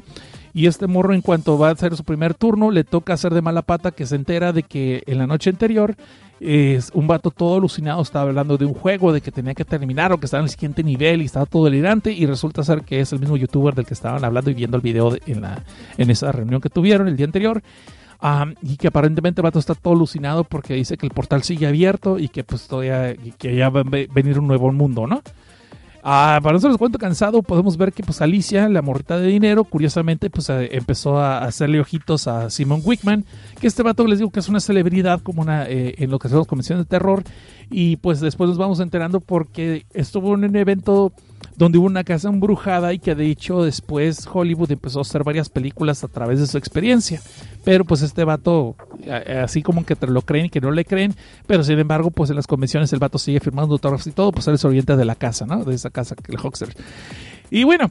Y este morro, en cuanto va a hacer su primer turno, le toca hacer de mala pata que se entera de que en la noche anterior es un vato todo alucinado estaba hablando de un juego, de que tenía que terminar o que estaba en el siguiente nivel y estaba todo delirante y resulta ser que es el mismo youtuber del que estaban hablando y viendo el video en, la, en esa reunión que tuvieron el día anterior. Y que aparentemente el vato está todo alucinado porque dice que el portal sigue abierto y que pues todavía que ya va a venir un nuevo mundo, ¿no? Ah, para nosotros cuento cansado podemos ver que pues Alicia, la morrita de dinero, curiosamente pues eh, empezó a hacerle ojitos a Simon Wickman, que este vato les digo que es una celebridad como una eh, en lo que hacemos convenciones de terror y pues después nos vamos enterando porque estuvo en un evento donde hubo una casa embrujada y que de hecho después Hollywood empezó a hacer varias películas a través de su experiencia. Pero pues este vato, así como que te lo creen y que no le creen, pero sin embargo pues en las convenciones el vato sigue firmando autógrafos y todo, pues él es oriente de la casa, ¿no? De esa casa, el Hoxer. Y bueno,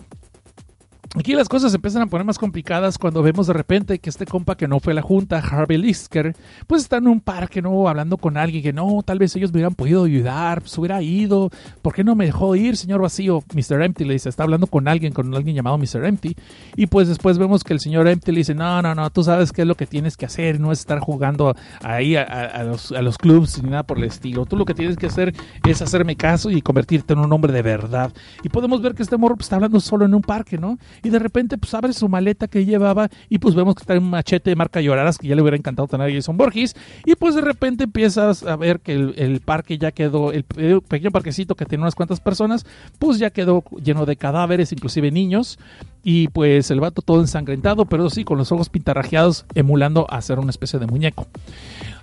Aquí las cosas se empiezan a poner más complicadas cuando vemos de repente que este compa que no fue a la junta, Harvey Lisker, pues está en un parque, ¿no? Hablando con alguien que no, tal vez ellos me hubieran podido ayudar, pues hubiera ido. ¿Por qué no me dejó ir, señor vacío? Mr. Empty le dice, está hablando con alguien, con alguien llamado Mr. Empty. Y pues después vemos que el señor Empty le dice, no, no, no, tú sabes qué es lo que tienes que hacer, no es estar jugando ahí a, los, a los clubs ni nada por el estilo. Tú lo que tienes que hacer es hacerme caso y convertirte en un hombre de verdad. Y podemos ver que este morro pues, está hablando solo en un parque, ¿no? Y de repente pues abre su maleta que llevaba y pues vemos que está en un machete de marca Lloraras que ya le hubiera encantado tener a Jason Borges y pues de repente empiezas a ver que el, parque ya quedó, el pequeño parquecito que tiene unas cuantas personas, pues ya quedó lleno de cadáveres, inclusive niños y pues el vato todo ensangrentado, pero sí con los ojos pintarrajeados emulando a ser una especie de muñeco.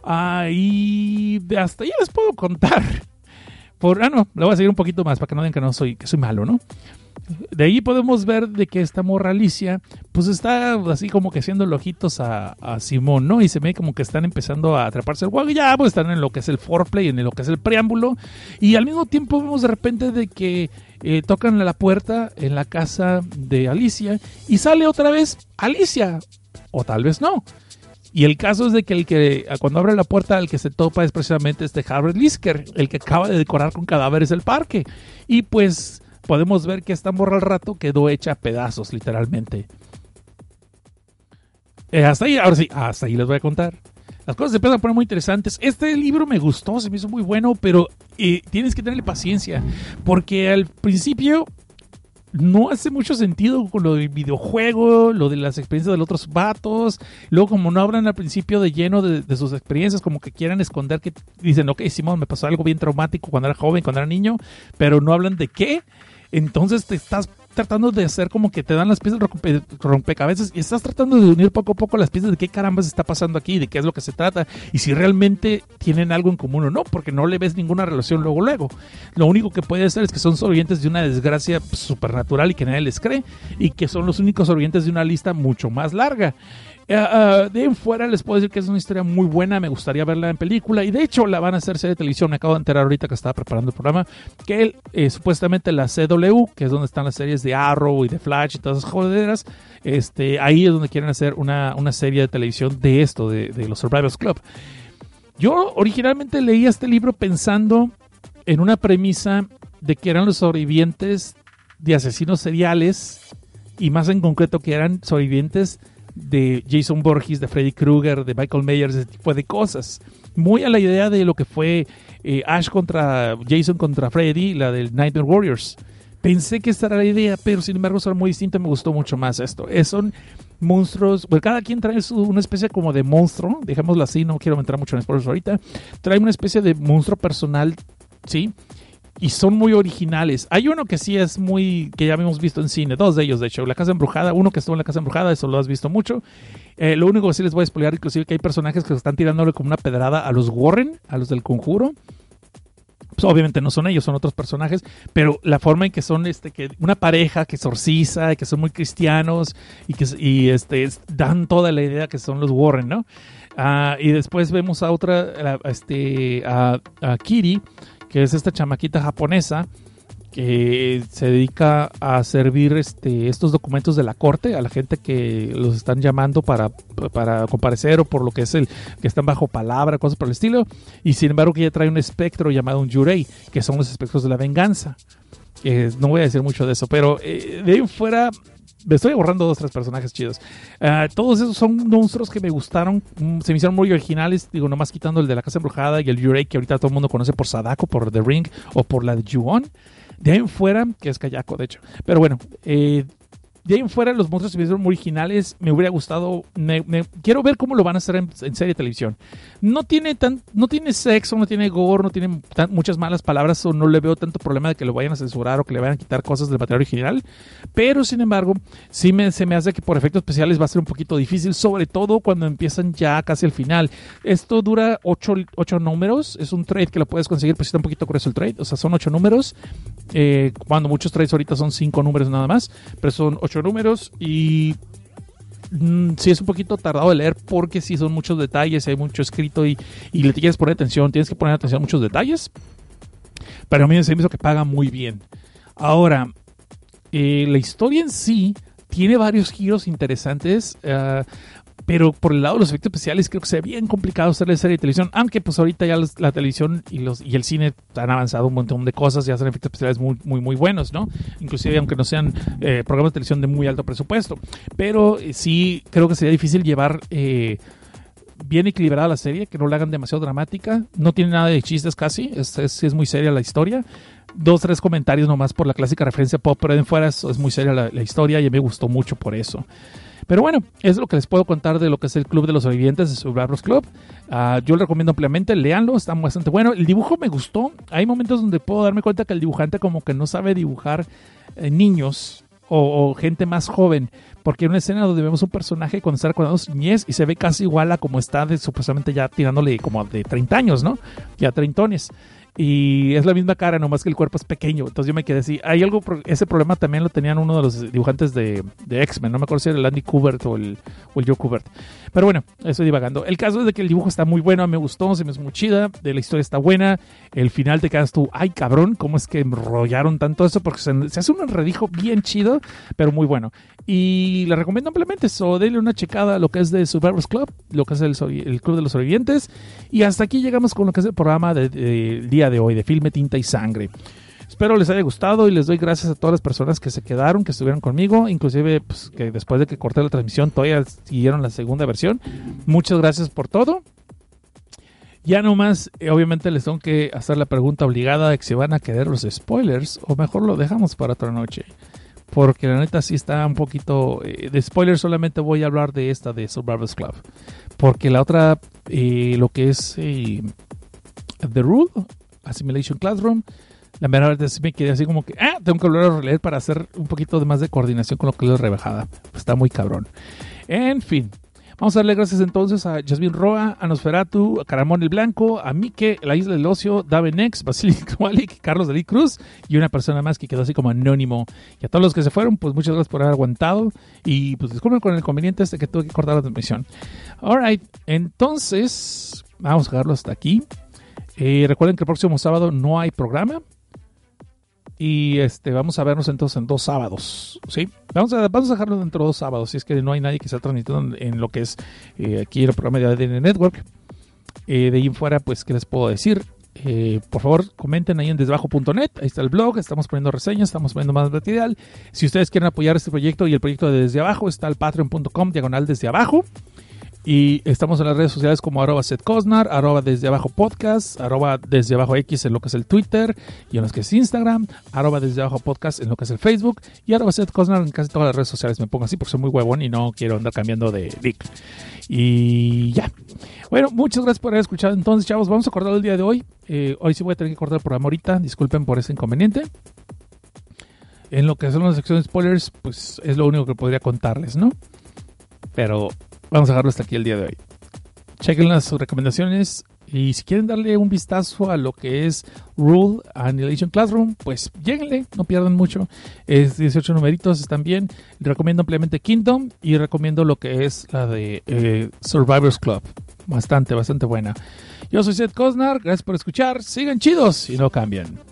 Ahí hasta ya les puedo contar. Por, ah, no, le voy a seguir un poquito más para que no digan que no soy, que soy malo, ¿no? De ahí podemos ver de que esta morra Alicia, pues está así como que haciendo ojitos a, a, Simón, ¿no? Y se ve como que están empezando a atraparse el juego. Y ya, pues están en lo que es el foreplay, en lo que es el preámbulo. Y al mismo tiempo vemos de repente de que eh, tocan la puerta en la casa de Alicia y sale otra vez Alicia. O tal vez no. Y el caso es de que el que cuando abre la puerta el que se topa es precisamente este Harvard Lisker, el que acaba de decorar con cadáveres el parque. Y pues podemos ver que esta morra al rato quedó hecha a pedazos, literalmente. Eh, hasta ahí, ahora sí, hasta ahí les voy a contar. Las cosas se empiezan a poner muy interesantes. Este libro me gustó, se me hizo muy bueno, pero eh, tienes que tenerle paciencia. Porque al principio no hace mucho sentido con lo del videojuego, lo de las experiencias de los otros vatos. Luego, como no hablan al principio de lleno de, de, sus experiencias, como que quieran esconder que dicen, ok, Simón, me pasó algo bien traumático cuando era joven, cuando era niño, pero no hablan de qué. Entonces te estás tratando de hacer como que te dan las piezas de rompecabezas y estás tratando de unir poco a poco las piezas de qué caramba se está pasando aquí, de qué es lo que se trata y si realmente tienen algo en común o no, porque no le ves ninguna relación luego luego. Lo único que puede ser es que son sobrevivientes de una desgracia supernatural y que nadie les cree y que son los únicos sobrevivientes de una lista mucho más larga. Eh, ah, de fuera les puedo decir que es una historia muy buena, me gustaría verla en película y de hecho la van a hacer serie de televisión, me acabo de enterar ahorita que estaba preparando el programa, que él, eh, supuestamente la CW, que es donde están las series de Arrow y de Flash y todas esas joderas, este, ahí es donde quieren hacer una, serie de televisión de esto, de, de los Survivors Club. Yo originalmente leí este libro pensando en una premisa de que eran los sobrevivientes de asesinos seriales y más en concreto que eran sobrevivientes de Jason Borges, de Freddy Krueger, de Michael Myers, ese tipo de cosas. Muy a la idea de lo que fue eh, Ash contra Jason contra Freddy, la del Nightmare Warriors. Pensé que esta era la idea, pero sin embargo son muy distintos me gustó mucho más esto. Es, son monstruos, bueno, cada quien trae una especie como de monstruo, dejémoslo así, no quiero entrar mucho en spoilers ahorita. Trae una especie de monstruo personal, ¿sí? Y son muy originales. Hay uno que sí es muy, que ya habíamos visto en cine, dos de ellos de hecho, La Casa Embrujada, uno que estuvo en La Casa Embrujada, eso lo has visto mucho. Eh, lo único que sí les voy a spoiler, inclusive que hay personajes que están tirándole como una pedrada a los Warren, a los del conjuro. Pues, obviamente no son ellos, son otros personajes, pero la forma en que son este, que una pareja que exorciza, que son muy cristianos y que y este, dan toda la idea que son los Warren, ¿no? Ah, y después vemos a otra, este, a, a Kiri, que es esta chamaquita japonesa que se dedica a servir este, estos documentos de la corte a la gente que los están llamando para, para comparecer o por lo que es el que están bajo palabra, cosas por el estilo. Y sin embargo que ella trae un espectro llamado un yurei, que son los espectros de la venganza. no voy a decir mucho de eso, pero eh, de ahí fuera me estoy borrando dos, tres personajes chidos. Ah, todos esos son monstruos que me gustaron. Mm, se me hicieron muy originales. Digo, nomás quitando el de la Casa Embrujada y el Yurei, que ahorita todo el mundo conoce por Sadako, por The Ring o por la de Ju-On. De ahí fuera, que es Kayako, de hecho. Pero bueno, eh, de ahí en fuera, los monstruos muy originales. Me hubiera gustado. Me, quiero ver cómo lo van a hacer en, serie de televisión. No tiene, tan, no tiene sexo, no tiene gore, no tiene muchas malas palabras. O no le veo tanto problema de que lo vayan a censurar o que le vayan a quitar cosas del material original. Pero sin embargo, sí me, se me hace que por efectos especiales va a ser un poquito difícil. Sobre todo cuando empiezan ya casi al final. Esto dura ocho, números. Es un trade que lo puedes conseguir, pues está un poquito grueso el trade. O sea, son ocho números. Eh, cuando muchos trades ahorita son cinco números nada más. Pero son ocho números y mm, sí es un poquito tardado de leer porque sí son muchos detalles, hay mucho escrito y, y le tienes que poner atención, tienes que poner atención a muchos detalles. Pero a mí me hizo que paga muy bien. Ahora, eh, la historia en sí tiene varios giros interesantes. Uh, pero por el lado de los efectos especiales creo que sería bien complicado hacerle serie de televisión, aunque pues ahorita ya la televisión y los y el cine han avanzado un montón de cosas y hacen efectos especiales muy muy muy buenos, ¿no? Inclusive aunque no sean eh, programas de televisión de muy alto presupuesto, pero eh, sí creo que sería difícil llevar eh, bien equilibrada la serie, que no la hagan demasiado dramática, no tiene nada de chistes casi, es, es, muy seria la historia, dos, tres comentarios nomás por la clásica referencia pop, pero de fuera es, es muy seria la, la, historia y me gustó mucho por eso. Pero bueno, es lo que les puedo contar de lo que es el Club de los Sobrevivientes de Survivors Club. Uh, yo lo recomiendo ampliamente, leanlo, está bastante bueno. El dibujo me gustó. Hay momentos donde puedo darme cuenta que el dibujante como que no sabe dibujar eh, niños o, gente más joven. Porque en una escena donde vemos un personaje cuando está recordando su niñez y se ve casi igual a como está de, supuestamente ya tirándole como de 30 años, ¿no? Ya treintones y es la misma cara, nomás que el cuerpo es pequeño. Entonces yo me quedé así. Hay algo, ese problema también lo tenían uno de los dibujantes de, de X-Men, no me acuerdo si era el Andy Kubert o el, o el Joe Kubert. Pero bueno, estoy divagando. El caso es de que el dibujo está muy bueno, me gustó, se me es muy chida, de la historia está buena. El final te quedas tú, ay cabrón, ¿cómo es que enrollaron tanto eso? Porque se, hace un enredijo bien chido, pero muy bueno. Y le recomiendo ampliamente eso, denle una checada a lo que es de Survivors Club, lo que es el, el Club de los Sobrevivientes. Y hasta aquí llegamos con lo que es el programa del de, de de hoy, de Filme, Tinta y Sangre. Espero les haya gustado y les doy gracias a todas las personas que se quedaron, que estuvieron conmigo, inclusive pues, que después de que corté la transmisión todavía siguieron la segunda versión. Muchas gracias por todo. Ya nomás, eh, obviamente les tengo que hacer la pregunta obligada de que si van a querer los spoilers o mejor lo dejamos para otra noche. Porque la neta sí está un poquito... Eh, de spoilers solamente voy a hablar de esta de Survivors Club. Porque la otra, eh, lo que es The Rule, Assimilation Classroom, la verdad es que me quedé así como que, ah, tengo que volver a releer para hacer un poquito de más de coordinación con lo que es rebajada. Está muy cabrón. En fin. Vamos a darle gracias entonces a Jasmine Roa, a Nosferatu, a Caramón el Blanco, a Mike, La Isla del Ocio, Davenex, Basilic Walik, Carlos Dalí Cruz y una persona más que quedó así como anónimo. Y a todos los que se fueron, pues muchas gracias por haber aguantado y pues disculpen con el inconveniente este que tuve que cortar la transmisión. Alright, entonces vamos a dejarlo hasta aquí. Eh, recuerden que el próximo sábado no hay programa. Y este, vamos a vernos entonces en dos sábados. ¿sí? Vamos, a, vamos a dejarlo dentro de dos sábados. Si es que no hay nadie que esté transmitiendo en, lo que es eh, aquí el programa de ADN Network. Eh, de ahí en fuera, pues, ¿qué les puedo decir? Por favor, comenten ahí en desbajo.net. Ahí está el blog. Estamos poniendo reseñas, estamos poniendo más material. Si ustedes quieren apoyar este proyecto y el proyecto de Desde Abajo, está el patreon.com diagonal desde abajo. Y estamos en las redes sociales como arroba setcosnar, arroba desde abajo podcast, arroba desde abajo X en lo que es el Twitter y en lo que es Instagram, arroba desde abajo podcast en lo que es el Facebook y arroba setcosnar en casi todas las redes sociales. Me pongo así porque soy muy huevón y no quiero andar cambiando de link. Y ya. Bueno, muchas gracias por haber escuchado. Entonces, chavos, vamos a cortar el día de hoy. Eh, hoy sí voy a tener que cortar el programa ahorita. Disculpen por ese inconveniente. En lo que son las secciones spoilers, pues es lo único que podría contarles, ¿no? Pero vamos a dejarlo hasta aquí el día de hoy. Chequen las recomendaciones y si quieren darle un vistazo a lo que es Rule Annihilation Classroom, pues lléguenle, no pierdan mucho. Es 18 numeritos, están bien. Recomiendo ampliamente Kingdom y recomiendo lo que es la de eh, Survivors Club. Bastante, bastante buena. Yo soy Seth Cosnar, gracias por escuchar. Sigan chidos y no cambien.